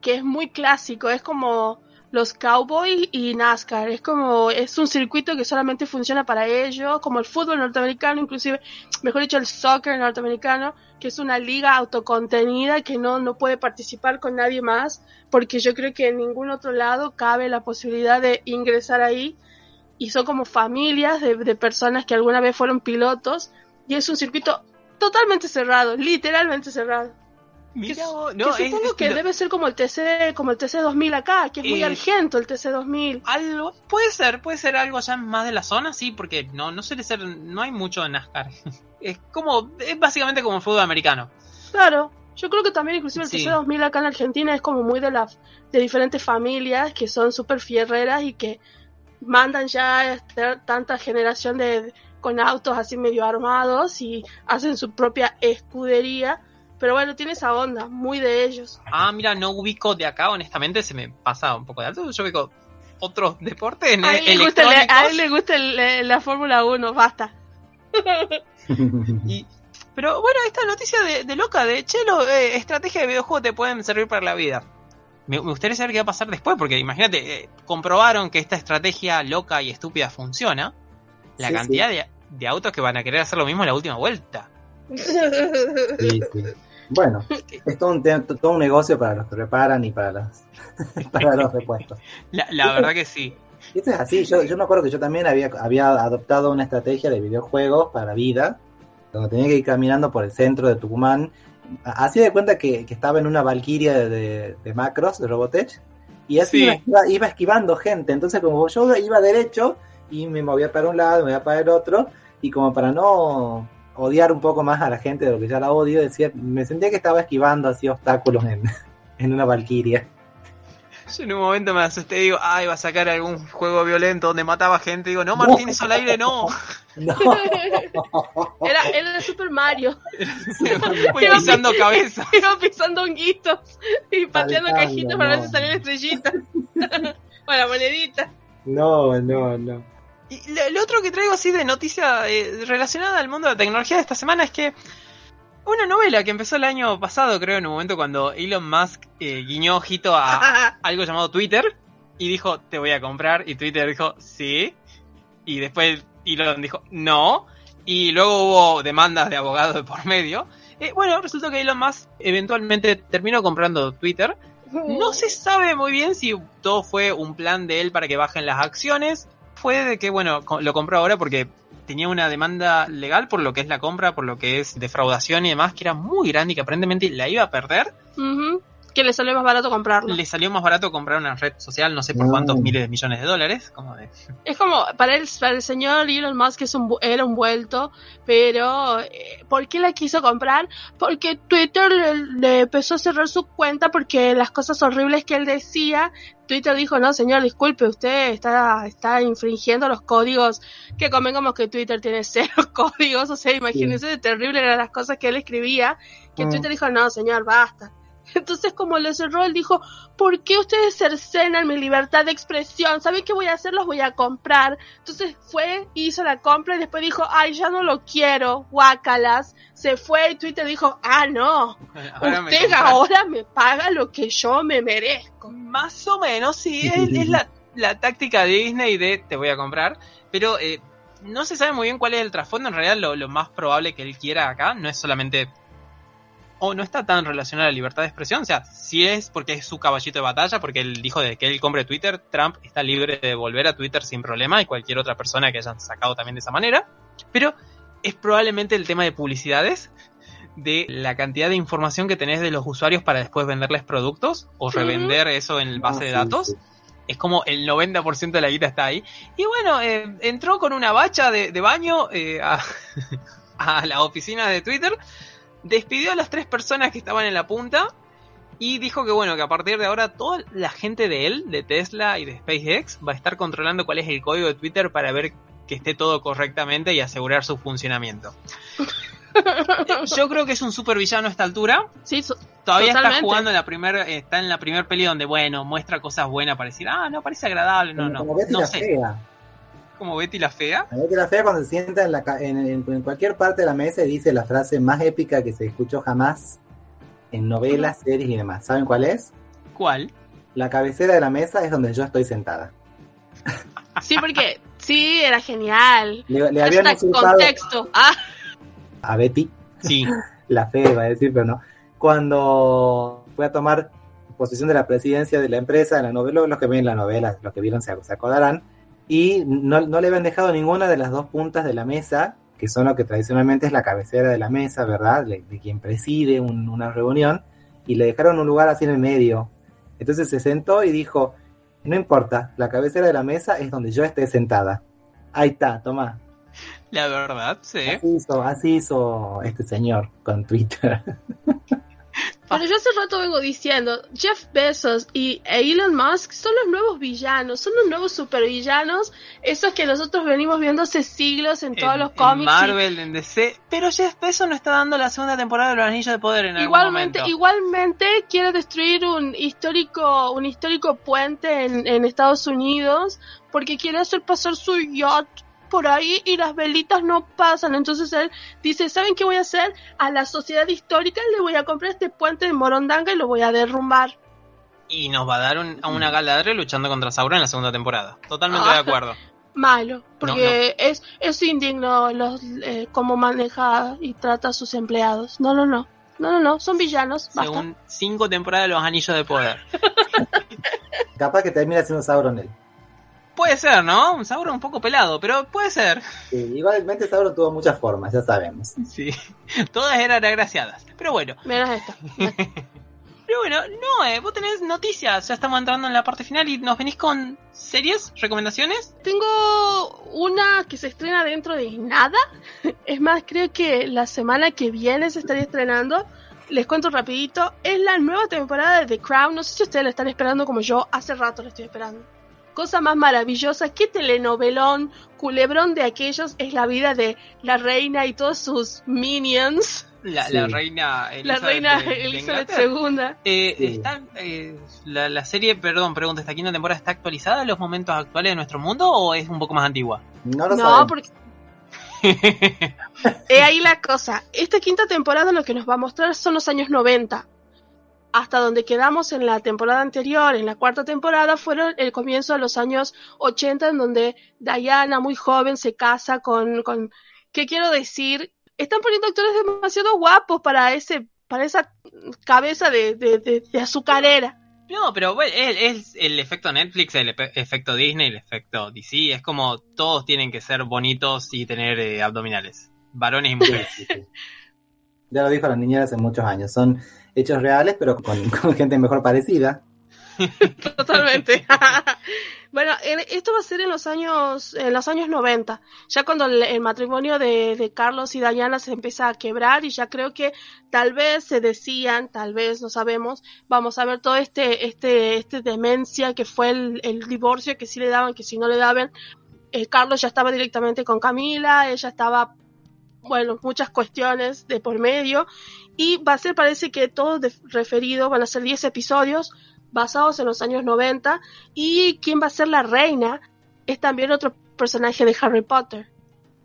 que es muy clásico, es como los Cowboys y NASCAR, es como, es un circuito que solamente funciona para ellos, como el fútbol norteamericano, inclusive, mejor dicho, el soccer norteamericano, que es una liga autocontenida que no, no puede participar con nadie más, porque yo creo que en ningún otro lado cabe la posibilidad de ingresar ahí, y son como familias de, de personas que alguna vez fueron pilotos, y es un circuito totalmente cerrado, literalmente cerrado. Mira Que- vos, no, supongo es- que debe ser como el TC, como el TC 2000 acá, que es muy Eh, argento el TC 2000. Algo, puede ser, puede ser algo ya más de la zona, sí, porque no, no suele ser, no hay mucho en NASCAR. *laughs* Es como, es básicamente como el fútbol americano. Claro, yo creo que también inclusive el Sí. TC 2000 acá en Argentina es como muy de la, de diferentes familias que son súper fierreras y que mandan ya este, tanta generación de con autos así medio armados y hacen su propia escudería. Pero bueno, tiene esa onda, muy de ellos. Ah, mira, no ubico de acá, honestamente, se me pasa un poco de alto. Yo ubico otros deportes A él le gusta, el- a él le gusta el- la Fórmula 1, basta. *laughs* Y, pero bueno, esta noticia de, de loca, de Chelo, eh, estrategia de videojuego te pueden servir para la vida. Me, me gustaría saber qué va a pasar después, porque imagínate, eh, comprobaron que esta estrategia loca y estúpida funciona. La Sí, cantidad De, de autos que van a querer hacer lo mismo en la última vuelta. Sí, sí. Bueno, *laughs* es todo un, todo un negocio para los que reparan y para los, *laughs* para los repuestos. La, la verdad que sí. Esto es así, yo, yo me acuerdo que yo también había, había adoptado una estrategia de videojuegos para vida, donde tenía que ir caminando por el centro de Tucumán. Así de cuenta que, que estaba en una valquiria de, de- de macros, de Robotech, y así Sí. iba, iba- iba esquivando gente. Entonces, como yo iba derecho y me movía para un lado, me movía para el otro, y como para no odiar un poco más a la gente de lo que ya la odio, decía, me sentía que estaba esquivando así obstáculos en, *laughs* en una valquiria. Yo en un momento me asusté y digo, ay, va a sacar algún juego violento donde mataba gente. Digo, no, Martínez al aire, no. *laughs* No. *laughs* Era, era Super Mario. Voy pisando cabeza. Iba pisando honguitos y pateando cajitas para ver no. si salían estrellitas. bueno, moneditas. No, no, no. Y lo, lo otro que traigo así de noticia eh, relacionada al mundo de la tecnología de esta semana es que una novela que empezó el año pasado, creo, en un momento cuando Elon Musk eh, guiñó ojito a *laughs* algo llamado Twitter y dijo, te voy a comprar. Y Twitter dijo, sí. Y después Elon dijo, no. Y luego hubo demandas de abogados de por medio. Eh, bueno, resultó que Elon Musk eventualmente terminó comprando Twitter. No se sabe muy bien si todo fue un plan de él para que bajen las acciones. Fue de que, bueno, lo compró ahora porque tenía una demanda legal por lo que es la compra, por lo que es defraudación y demás, que era muy grande y que aparentemente la iba a perder. Que le salió más barato comprarlo. Le salió más barato comprar una red social, no sé por Mm. cuántos miles de millones de dólares. Como de... Es como, para el, para el señor Elon Musk es un, era un vuelto, pero eh, ¿por qué la quiso comprar? Porque Twitter le, le empezó a cerrar su cuenta porque las cosas horribles que él decía, Twitter dijo, no señor, disculpe, usted está, está infringiendo los códigos, que convengamos que Twitter tiene cero *laughs* códigos, o sea, imagínense de terrible eran las cosas que él escribía, que Mm. Twitter dijo, no señor, basta. Entonces, como le cerró, él dijo, ¿por qué ustedes cercenan mi libertad de expresión? ¿Saben qué voy a hacer? Los voy a comprar. Entonces fue, hizo la compra y después dijo, ay, ya no lo quiero, guácalas. Se fue y Twitter dijo, ah, no, *laughs* Ahora me usted compras. ahora me paga lo que yo me merezco. Más o menos, sí, es, es la, la táctica de Disney de te voy a comprar, pero eh, no se sabe muy bien cuál es el trasfondo, en realidad lo, lo más probable que él quiera acá no es solamente... O no está tan relacionado a la libertad de expresión, o sea, si es porque es su caballito de batalla, porque él dijo de que él compre Twitter, Trump está libre de volver a Twitter sin problema y cualquier otra persona que hayan sacado también de esa manera, pero es probablemente el tema de publicidades, de la cantidad de información que tenés de los usuarios para después venderles productos o revender eso en el base Ah, de sí, datos. sí. Es como el 90% de la guita está ahí. Y bueno, eh, entró con una bacha de, de baño eh, a, *laughs* a la oficina de Twitter, despidió a las tres personas que estaban en la punta y dijo que bueno, que a partir de ahora toda la gente de él, de Tesla y de SpaceX, va a estar controlando cuál es el código de Twitter para ver que esté todo correctamente y asegurar su funcionamiento. Eh, *laughs* Yo creo que es un super villano a esta altura. Sí, so- Todavía está jugando en la primer, está en la primer peli donde, bueno, muestra cosas buenas para decir, ah, no, parece agradable, no, Como- no, no sé. fea. Como Betty la fea. A Betty la fea cuando se sienta en, la, en, en- en cualquier parte de la mesa y dice la frase más épica que se escuchó jamás en novelas, series y demás. ¿Saben cuál es? ¿Cuál? La cabecera de la mesa es donde yo estoy sentada. *laughs* sí, porque sí, era genial. Le, le habían contexto. Ah, a Betty, Sí. *laughs* la fe iba a decir, pero no. Cuando fue a tomar posesión de la presidencia de la empresa en la novela, los que ven la novela, los que vieron se acordarán, y no, no le habían dejado ninguna de las dos puntas de la mesa, que son lo que tradicionalmente es la cabecera de la mesa, ¿verdad? De, de quien preside un- una reunión, y le dejaron un lugar así en el medio. Entonces se sentó y dijo, no importa, la cabecera de la mesa es donde yo esté sentada. Ahí está, toma. La verdad, sí. Así hizo, así hizo este señor con Twitter. *laughs* pero yo hace rato vengo diciendo, Jeff Bezos y Elon Musk son los nuevos villanos, son los nuevos supervillanos, esos que nosotros venimos viendo hace siglos en todos En- los en cómics. y- Marvel, en DC. Pero Jeff Bezos no está dando la segunda temporada de los Anillos de Poder en algún Igualmente, igualmente quiere destruir un histórico, un histórico puente en, en Estados Unidos porque quiere hacer pasar su yacht por ahí y las velitas no pasan. Entonces él dice, ¿saben qué voy a hacer? A la sociedad histórica le voy a comprar este puente de Morondanga y lo voy a derrumbar. Y nos va a dar un- a una Galadriel luchando contra Sauron en la segunda temporada. Totalmente Ah. de acuerdo. *laughs* Malo, porque Es, es indigno los, eh, cómo maneja y trata a sus empleados. No, no, no. No, no, no, son villanos. Basta. Según cinco temporadas de los Anillos de Poder. *laughs* Capaz que termina siendo Sauron él. Puede ser, ¿no? Un Sauron un poco pelado, pero puede ser. Sí, igualmente Sauron tuvo muchas formas, ya sabemos. Sí. *laughs* Todas eran agraciadas. Pero bueno. Menos esta. *laughs* Pero bueno, no, eh, vos tenés noticias. Ya estamos entrando en la parte final y nos venís con series, recomendaciones. Tengo una que se estrena dentro de nada. Es más, creo que la semana que viene se estaría estrenando. Les cuento rapidito. Es la nueva temporada de The Crown. No sé si ustedes la están esperando como yo. Hace rato la estoy esperando. Cosa más maravillosa. Qué telenovelón, culebrón de aquellos es la vida de la reina y todos sus minions. La, Sí. la reina La Elizabeth reina de- de Elizabeth. II. Eh, Sí. está, eh, la, la serie, perdón, pregunta, ¿esta quinta temporada está actualizada en los momentos actuales de nuestro mundo o es un poco más antigua? No lo No, porque *laughs* He ahí la cosa. Esta quinta temporada lo que nos va a mostrar son los años 90. Hasta donde quedamos en la temporada anterior, en la cuarta temporada, fueron el comienzo de los años 80, en donde Diana, muy joven, se casa con, con ¿qué quiero decir? Están poniendo actores demasiado guapos para ese, para esa cabeza de, de, de, de azucarera. No, pero bueno, es, es el efecto Netflix, el efecto Disney, el efecto DC. Es como todos tienen que ser bonitos y tener eh, abdominales. Varones y mujeres. Sí, *laughs* sí. Ya lo dijo la niñera hace muchos años. Son hechos reales, pero con, *laughs* gente mejor parecida. *laughs* Totalmente. *laughs* bueno, en- esto va a ser en los años, en los años 90, ya cuando el, matrimonio de, de Carlos y Diana se empieza a quebrar y ya creo que tal vez se decían, tal vez no sabemos, vamos a ver todo este, este, este demencia que fue el, el divorcio que sí le daban, que si no le daban, eh, Carlos ya estaba directamente con Camila, ella estaba bueno, muchas cuestiones de por medio y va a ser, parece que todo de- referido, van a ser 10 episodios basados en los años 90 y quién va a ser la reina es también otro personaje de Harry Potter.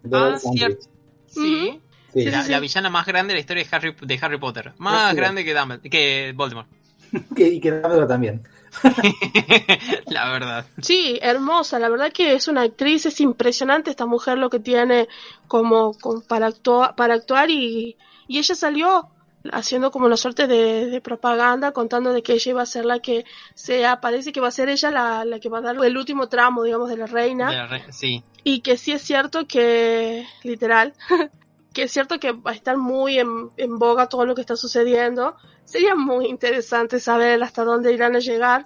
De Ah, cierto. Sí. Sí. La, sí, sí. la villana más grande de la historia de Harry, de Harry Potter. Más Sí. grande que, Dumbledore, que Voldemort. *laughs* Que- y que Dumbledore también. *laughs* la verdad. Sí, hermosa, la verdad que es una actriz, es impresionante esta mujer lo que tiene como, como para, actua- para actuar y, y ella salió haciendo como una suerte de, de propaganda contando de que ella iba a ser la que sea, parece que va a ser ella la, la que va a dar el último tramo, digamos, de la reina. De la re- sí. Y que sí es cierto que, literal, *laughs* que es cierto que va a estar muy en, en boga todo lo que está sucediendo. Sería muy interesante saber hasta dónde irán a llegar.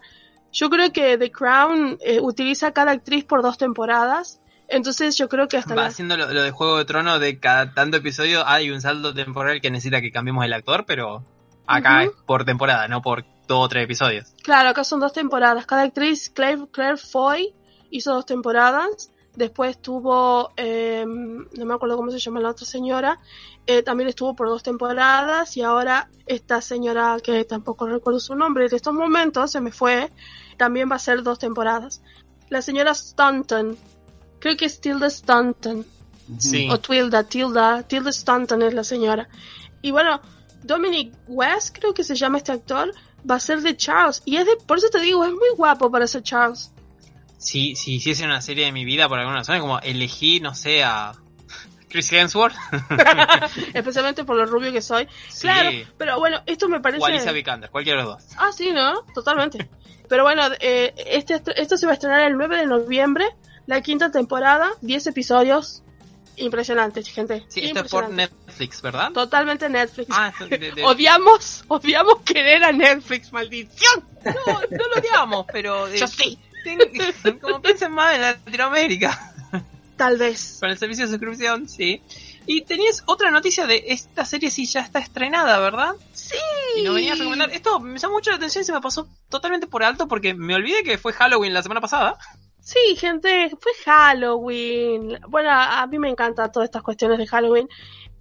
Yo creo que The Crown eh, utiliza a cada actriz por dos temporadas. Entonces yo creo que hasta Va la- haciendo lo, lo de Juego de Tronos de cada tanto episodio hay un saldo temporal que necesita que cambiemos el actor, pero acá es por temporada, no por dos o tres episodios. Claro, acá son dos temporadas. Cada actriz, Claire, Claire Foy, hizo dos temporadas. Después estuvo, eh, no me acuerdo cómo se llama la otra señora, eh, también estuvo por dos temporadas y ahora esta señora que tampoco recuerdo su nombre, de estos momentos se me fue, también va a ser dos temporadas. La señora Stanton, creo que es Tilda Stanton, Sí. o Tilda, Tilda, Tilda Stanton es la señora. Y bueno, Dominic West, creo que se llama este actor, va a ser de Charles. Y es de, por eso te digo, es muy guapo para ser Charles. Si, si hiciese una serie de mi vida por alguna razón, es como elegí, no sé, a Chris Hemsworth. *laughs* Especialmente por lo rubio que soy. Sí. Claro, pero bueno, esto me parece... O Alicia Vikander, cualquiera de los dos. Ah, sí, ¿no? Totalmente. Pero bueno, eh, este, esto se va a estrenar el 9 de noviembre, la quinta temporada, 10 episodios. Impresionante, gente. Sí, esto es por. Netflix, ¿verdad? Totalmente Netflix. Ah, esto de- de- Odiamos, odiamos querer a Netflix, maldición. no, no lo odiamos, pero... eh, Yo sí. *laughs* como piensen más en Latinoamérica. Tal vez. Para el servicio de suscripción, sí. Y tenías otra noticia de esta serie, sí, ya está estrenada, ¿verdad? Sí. Y nos venías a recomendar. Esto me llamó mucho la atención y se me pasó totalmente por alto porque me olvidé que fue Halloween la semana pasada. Sí, gente, fue Halloween. Bueno, a a mí me encantan todas estas cuestiones de Halloween.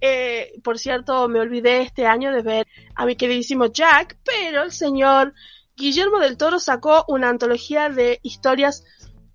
Eh, por cierto, me olvidé este año de ver a mi queridísimo Jack, pero el señor Guillermo del Toro sacó una antología de historias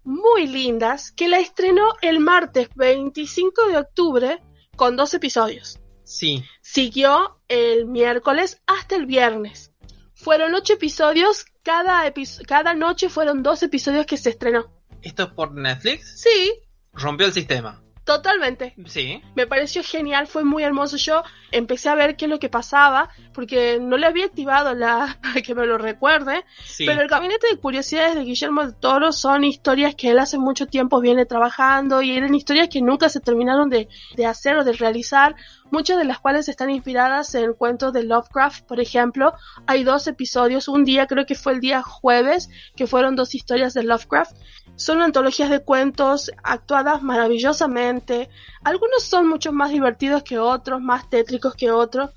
muy lindas que la estrenó el martes 25 de octubre con dos episodios. Sí. Siguió el miércoles hasta el viernes. Fueron ocho episodios, cada, epi- cada noche fueron dos episodios que se estrenó. ¿Esto es por Netflix? Sí, Rompió el sistema. Totalmente. Sí. Me pareció genial, fue muy hermoso. Yo empecé a ver qué es lo que pasaba, porque no le había activado la *laughs* que me lo recuerde. Sí. Pero el Gabinete de Curiosidades de Guillermo del Toro son historias que él hace mucho tiempo viene trabajando y eran historias que nunca se terminaron de, de hacer o de realizar, muchas de las cuales están inspiradas en cuentos de Lovecraft, por ejemplo. Hay dos episodios, un día creo que fue el día jueves, que fueron dos historias de Lovecraft. Son antologías de cuentos actuadas maravillosamente. Algunos son mucho más divertidos que otros, más tétricos que otros.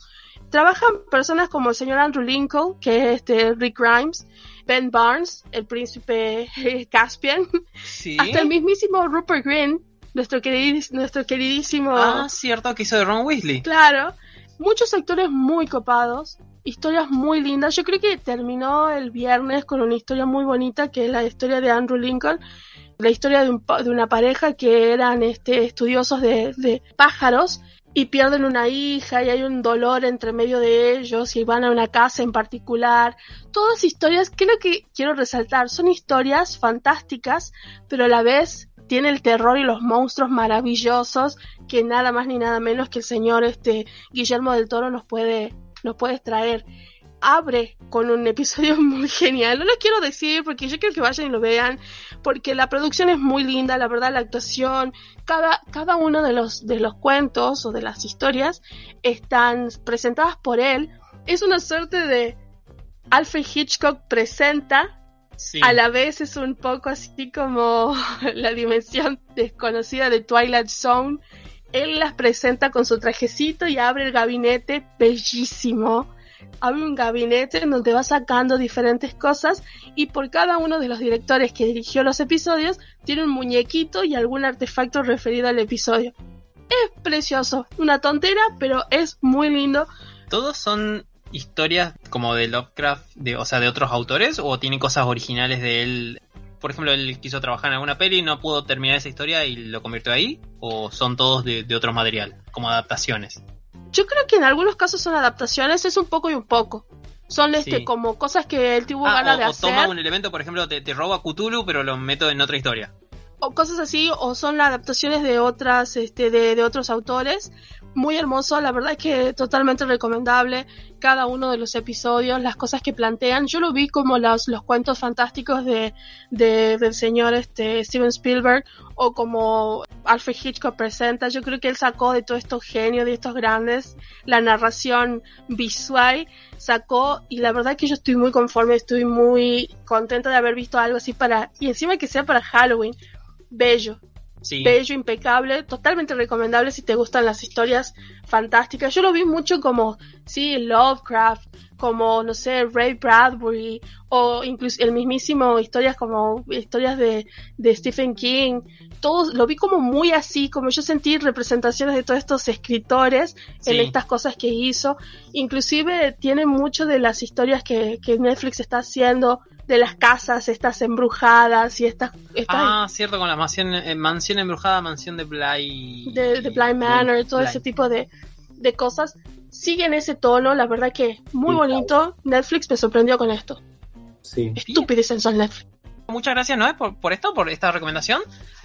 Trabajan personas como el señor Andrew Lincoln, que es este Rick Grimes, Ben Barnes, el príncipe *laughs* Caspian, Sí. hasta el mismísimo Rupert Green, nuestro, queridis- nuestro queridísimo... Ah, cierto que hizo de Ron Weasley. Claro, muchos actores muy copados, historias muy lindas. Yo creo que terminó el viernes con una historia muy bonita, que es la historia de Andrew Lincoln, la historia de, un de una pareja que eran este, estudiosos de, de pájaros y pierden una hija y hay un dolor entre medio de ellos y van a una casa en particular. Todas historias que lo que quiero resaltar son historias fantásticas, pero a la vez tiene el terror y los monstruos maravillosos que nada más ni nada menos que el señor este Guillermo del Toro nos puede nos puede traer. Abre con un episodio *laughs* muy genial. No lo quiero decir porque yo quiero que vayan y lo vean porque la producción es muy linda, la verdad la actuación, cada cada uno de los de los cuentos o de las historias están presentadas por él. Es una suerte de Alfred Hitchcock presenta Sí. a la vez es un poco así como *laughs* la dimensión desconocida de Twilight Zone. Él las presenta con su trajecito y abre el gabinete bellísimo. Abre un gabinete en donde va sacando diferentes cosas y por cada uno de los directores que dirigió los episodios tiene un muñequito y algún artefacto referido al episodio. Es precioso, una tontera, pero es muy lindo. ¿Todos son historias como de Lovecraft, de, o sea, de otros autores? ¿O tienen cosas originales de él? Por ejemplo, él quiso trabajar en alguna peli y no pudo terminar esa historia y lo convirtió ahí? ¿O son todos de, de otro material, como adaptaciones? Yo creo que en algunos casos son adaptaciones, es un poco y un poco. Son este Sí. como cosas que él tuvo Ah, ganas o, de o hacer, toma un elemento, por ejemplo, te, te roba Cthulhu, pero lo meto en otra historia. o cosas así, o son adaptaciones de otras, este, de, de otros autores. Muy hermoso, la verdad es que totalmente recomendable cada uno de los episodios, las cosas que plantean. Yo lo vi como los, los cuentos fantásticos de, de- del señor este, Steven Spielberg o como Alfred Hitchcock presenta. Yo creo que él sacó de todos estos genios, de estos grandes, la narración visual sacó y la verdad que yo estoy muy conforme, estoy muy contenta de haber visto algo así para, y encima que sea para Halloween bello, Sí. bello, impecable, totalmente recomendable si te gustan las historias fantásticas. Yo lo vi mucho como, sí, Lovecraft, como, no sé, Ray Bradbury, o incluso el mismísimo historias como historias de, de Stephen King. Todos, lo vi como muy así, como yo sentí representaciones de todos estos escritores en estas cosas que hizo. Inclusive tiene mucho de las historias que, que Netflix está haciendo, de las casas, estas embrujadas y estas, estas Ah, cierto, con la mansión, eh, mansión embrujada, mansión de Bly. de, de Blind Manor, todo ese tipo de, de cosas, siguen ese tono, la verdad que muy Sí, bonito. Netflix me sorprendió con esto. Sí. Estúpido Netflix. Muchas gracias, Noé, por, por esto, por esta recomendación.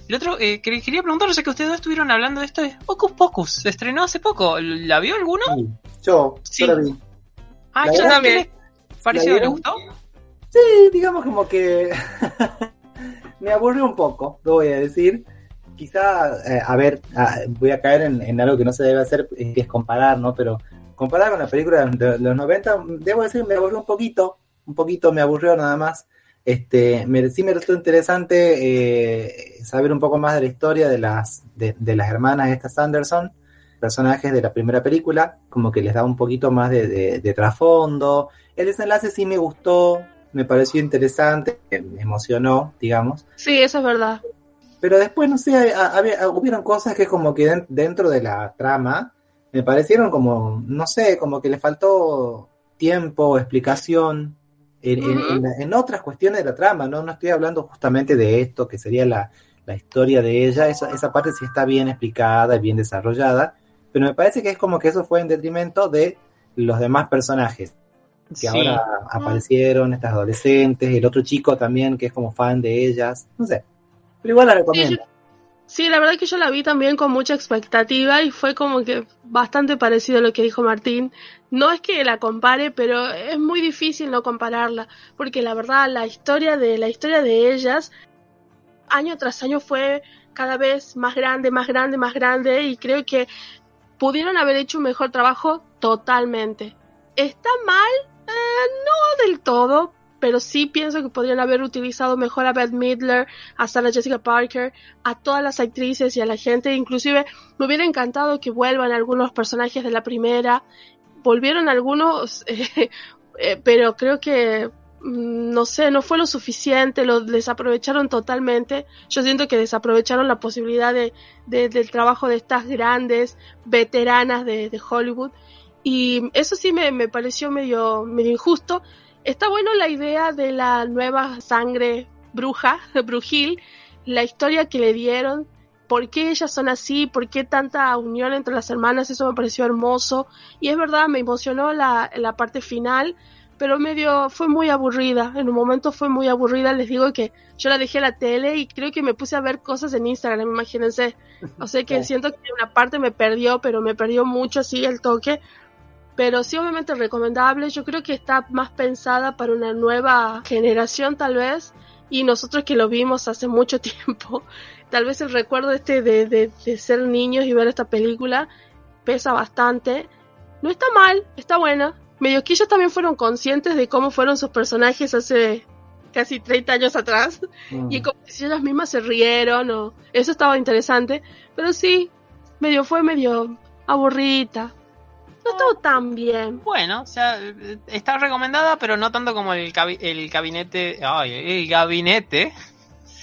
El otro, eh, que quería preguntaros, sé que ustedes dos estuvieron hablando de esto, es Hocus Pocus. Se estrenó hace poco. ¿La vio alguno? Sí. Yo, Sí. yo la vi. Ah, La yo también. que- ¿Pareció? ¿la ¿Le gustó? Sí, digamos como que *laughs* me aburrió un poco, lo voy a decir. Quizá, eh, a ver, ah, voy a caer en, en algo que no se debe hacer, eh, que es comparar, ¿no? Pero comparar con la película de los 90, debo decir, me aburrió un poquito, un poquito me aburrió nada más. Este, me, sí me resultó interesante eh, saber un poco más de la historia de las, de, de las hermanas estas Anderson, personajes de la primera película, como que les da un poquito más de, de- de trasfondo. El desenlace sí me gustó, me pareció interesante, me emocionó, digamos. Sí, eso es verdad. Pero después, no sé, había- hubieron cosas que como que den- dentro de la trama me parecieron como, no sé, como que le faltó tiempo, explicación en otras cuestiones de la trama, ¿no? No estoy hablando justamente de esto, que sería la, la historia de ella, esa, esa parte sí está bien explicada y bien desarrollada, pero me parece que es como que eso fue en detrimento de los demás personajes que Sí. ahora aparecieron, estas adolescentes, el otro chico también que es como fan de ellas, no sé. Pero igual la recomiendo. Sí, Sí, la verdad que yo la vi también con mucha expectativa y fue como que bastante parecido a lo que dijo Martín. No es que la compare, pero es muy difícil no compararla, porque la verdad la historia de la historia de ellas año tras año fue cada vez más grande, más grande, más grande y creo que pudieron haber hecho un mejor trabajo totalmente. ¿Está mal? Eh, no del todo, pero sí pienso que podrían haber utilizado mejor a Beth Midler, a Sarah Jessica Parker, a todas las actrices y a la gente. Inclusive me hubiera encantado que vuelvan algunos personajes de la primera. Volvieron algunos, *laughs* eh, eh, pero creo que mm, no sé, no fue lo suficiente, lo desaprovecharon totalmente. Yo siento que desaprovecharon la posibilidad de, de- del trabajo de estas grandes veteranas de, de Hollywood. Y eso sí me, me pareció medio, medio injusto. Está bueno la idea de la nueva sangre bruja, *laughs* brujil, la historia que le dieron, por qué ellas son así, por qué tanta unión entre las hermanas, eso me pareció hermoso. Y es verdad, me emocionó la, la parte final, pero medio fue muy aburrida. En un momento fue muy aburrida, les digo que yo la dejé a la tele y creo que me puse a ver cosas en Instagram, imagínense. O sea que siento que una parte me perdió, pero me perdió mucho así el toque. Pero sí, obviamente recomendable. Yo creo que está más pensada para una nueva generación, tal vez. Y nosotros que lo vimos hace mucho *laughs* tiempo, tal vez el recuerdo este de, de, de ser niños y ver esta película pesa bastante. No está mal, está buena. Medio que ellos también fueron conscientes de cómo fueron sus personajes hace casi 30 años atrás. Mm. Y como si ellas mismas se rieron o eso estaba interesante. Pero sí, medio fue medio aburrida. No estuvo tan bien. Bueno, o sea, está recomendada, pero no tanto como el, cabi- el gabinete. Ay, el gabinete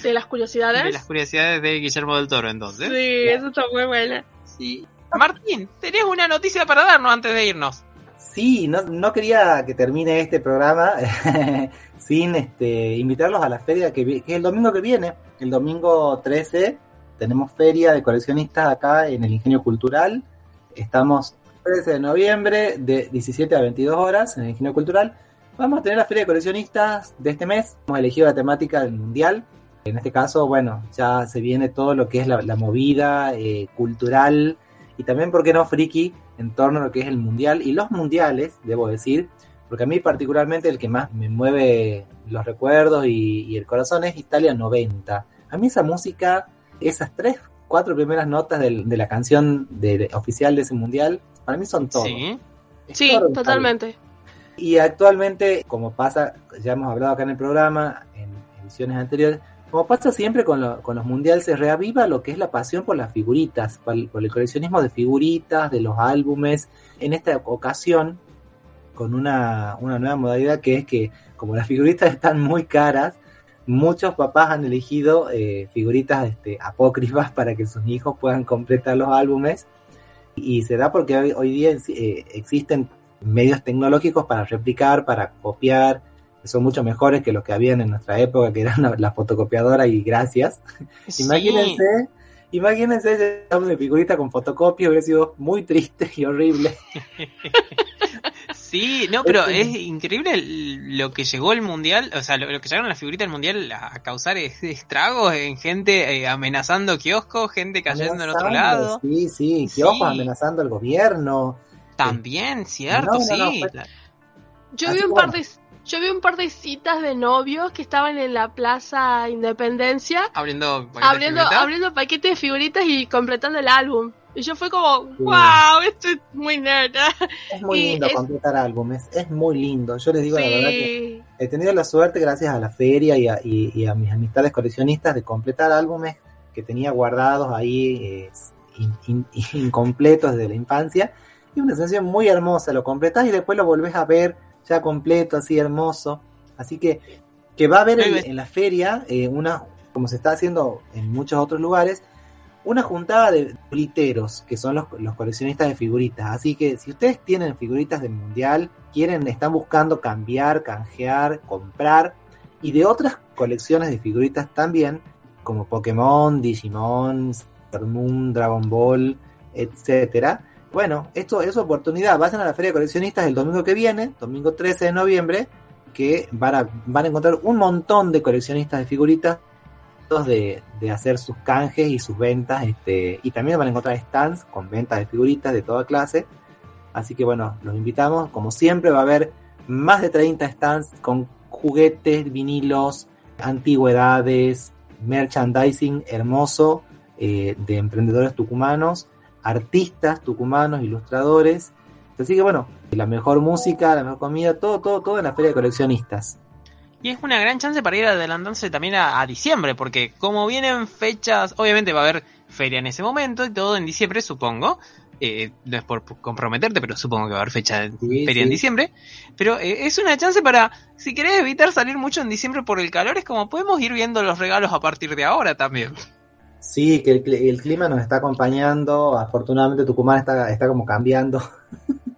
De las curiosidades. de las curiosidades de Guillermo del Toro, entonces. Sí, eso está muy buena. Sí. Martín, tenés una noticia para darnos antes de irnos. Sí, no, no quería que termine este programa *laughs* sin este, invitarlos a la feria que es el domingo que viene, el domingo 13. Tenemos feria de coleccionistas acá en el Ingenio Cultural. Estamos 13 de noviembre de 17 a 22 horas en el Ingenio Cultural. Vamos a tener la feria de coleccionistas de este mes. Hemos elegido la temática del mundial. En este caso, bueno, ya se viene todo lo que es la, la movida eh, cultural y también, ¿por qué no, friki? en torno a lo que es el mundial y los mundiales, debo decir, porque a mí particularmente el que más me mueve los recuerdos y, y el corazón es Italia 90. A mí esa música, esas tres, cuatro primeras notas de, la canción de- de- oficial de ese mundial, para mí son todo. Sí. Sí, totalmente. Y actualmente, como pasa, ya hemos hablado acá en el programa, en ediciones anteriores, como pasa siempre con, lo- con los mundiales, se reaviva lo que es la pasión por las figuritas, por el, por el coleccionismo de figuritas, de los álbumes. En esta ocasión, con una, una nueva modalidad que es que, como las figuritas *laughs* están muy caras, muchos papás han elegido eh, figuritas este, apócrifas para que sus hijos puedan completar los álbumes. Y se da porque hoy, hoy día eh, existen medios tecnológicos para replicar, para copiar, que son mucho mejores que los que habían en nuestra época, que eran la, la fotocopiadora y gracias. *laughs* Sí. Imagínense, imagínense de figurita con fotocopia, hubiera sido muy triste y horrible. *laughs* Sí, no, pero es increíble lo que llegó el mundial, o sea, lo, lo que llegaron las figuritas del mundial a causar es- estragos en gente eh, amenazando kioscos, gente cayendo en otro lado. Sí, sí, Sí. kioscos amenazando al gobierno. También, cierto, No, no, no, sí. fue- Yo Así vi un par de yo vi un par de citas de novios que estaban en la Plaza Independencia abriendo paquetes de abriendo figuritas. abriendo paquetes de figuritas y completando el álbum. Y yo fue como, Sí. wow, esto es muy neta. *laughs* Es *laughs* muy Y lindo es- completar álbumes, es muy lindo. Yo les digo la verdad que he tenido la suerte, gracias a la feria y a, y- y a mis amistades coleccionistas, de completar álbumes que tenía guardados ahí eh, in- in- *laughs* incompletos desde la infancia. Y una sensación muy hermosa, lo completás y después lo volvés a ver ya completo, así hermoso. Así que, que va a haber en, en la feria eh, una, como se está haciendo en muchos otros lugares, una juntada de literos, que son los, los coleccionistas de figuritas. Así que si ustedes tienen figuritas del mundial, quieren, están buscando cambiar, canjear, comprar, y de otras colecciones de figuritas también, como Pokémon, Digimon, Sailor Moon, Dragon Ball, etcétera. Bueno, esto es oportunidad. Vayan a la Feria de Coleccionistas el domingo que viene, domingo 13 de noviembre, que van a, van a encontrar un montón de coleccionistas de figuritas de, de hacer sus canjes y sus ventas, este, y también van a encontrar stands con ventas de figuritas de toda clase. Así que bueno, los invitamos. Como siempre va a haber más de 30 stands con juguetes, vinilos, antigüedades, merchandising hermoso eh, de emprendedores tucumanos, artistas tucumanos, ilustradores. Así que bueno, la mejor música, la mejor comida, todo, todo, todo en la feria de coleccionistas. Y es una gran chance para ir adelantándose también a, a diciembre, porque como vienen fechas, obviamente va a haber feria en ese momento y todo en diciembre, supongo. Eh, no es por comprometerte, pero supongo que va a haber fecha de Sí, feria en diciembre. Pero eh, es una chance para, si querés evitar salir mucho en diciembre por el calor, es como podemos ir viendo los regalos a partir de ahora también. Sí, que el, el clima nos está acompañando. Afortunadamente Tucumán está, está como cambiando. *laughs*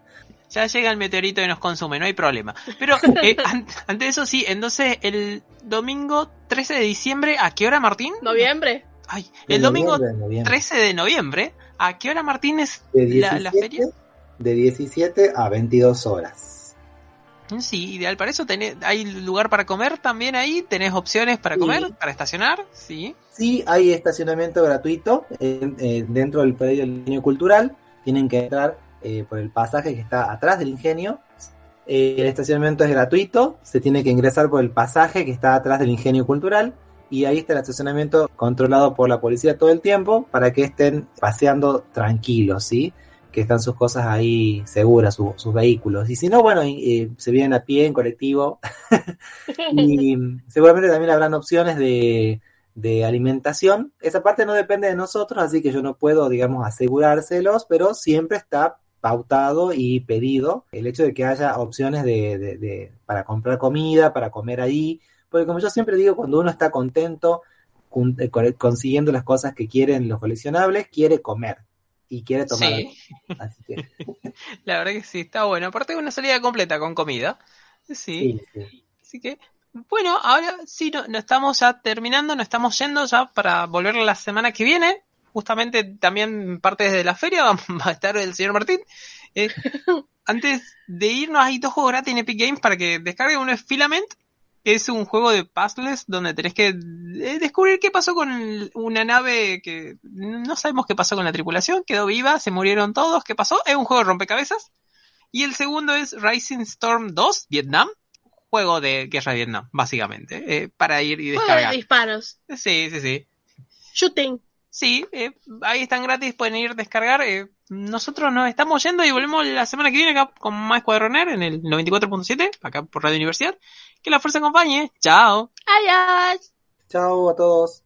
Ya llega el meteorito y nos consume, no hay problema. Pero *laughs* eh, an- ante eso sí, entonces el domingo 13 de diciembre, ¿a qué hora Martín? Noviembre. Ay, De el domingo noviembre, de noviembre. 13 de noviembre, ¿a qué hora Martín es de la, 17, la feria? de 17 a 22 horas. Sí, ideal para eso. Tenés, hay lugar para comer también ahí, tenés opciones para Sí. comer, para estacionar, sí. Sí, hay estacionamiento gratuito en- eh, dentro del predio del ingenio cultural. Tienen que entrar eh, por el pasaje que está atrás del ingenio. Eh, el estacionamiento es gratuito. Se tiene que ingresar por el pasaje que está atrás del ingenio cultural. Y ahí está el estacionamiento controlado por la policía todo el tiempo para que estén paseando tranquilos, ¿sí? Que están sus cosas ahí seguras, su- sus vehículos. Y si no, bueno, eh, se vienen a pie, en colectivo. *laughs* y seguramente también habrán opciones de alimentación. Esa parte no depende de nosotros, así que yo no puedo, digamos, asegurárselos, pero siempre está pautado y pedido el hecho de que haya opciones de, de- de- para comprar comida, para comer ahí, porque como yo siempre digo, cuando uno está contento con- eh, con- consiguiendo las cosas que quieren los coleccionables, quiere comer y quiere tomar Sí, algo. Así que, *laughs* la verdad que sí, está bueno. Aparte de una salida completa con comida. Sí. sí, sí. Así que, bueno, ahora sí, no, no estamos ya terminando, nos estamos yendo ya para volver la semana que viene. Justamente también parte desde la feria *laughs* va a estar el señor Martín. Eh, *laughs* antes de irnos, hay dos juegos gratis en Epic Games para que descarguen. Uno es Filament, que es un juego de puzzles donde tenés que eh, descubrir qué pasó con una nave que no sabemos qué pasó con la tripulación, quedó viva, se murieron todos, ¿qué pasó? Es un juego de rompecabezas. Y el segundo es Rising Storm 2, Vietnam, juego de guerra de Vietnam, básicamente, eh, para ir y Juego de descargar. disparos. Sí, sí, sí. Shooting. Sí, eh, ahí están gratis, pueden ir a descargar. eh, nosotros nos estamos yendo y volvemos la semana que viene acá con más Escuadroner en el 94.7, acá por Radio Universidad. Que la fuerza acompañe. Chao. Adiós. Chao a todos.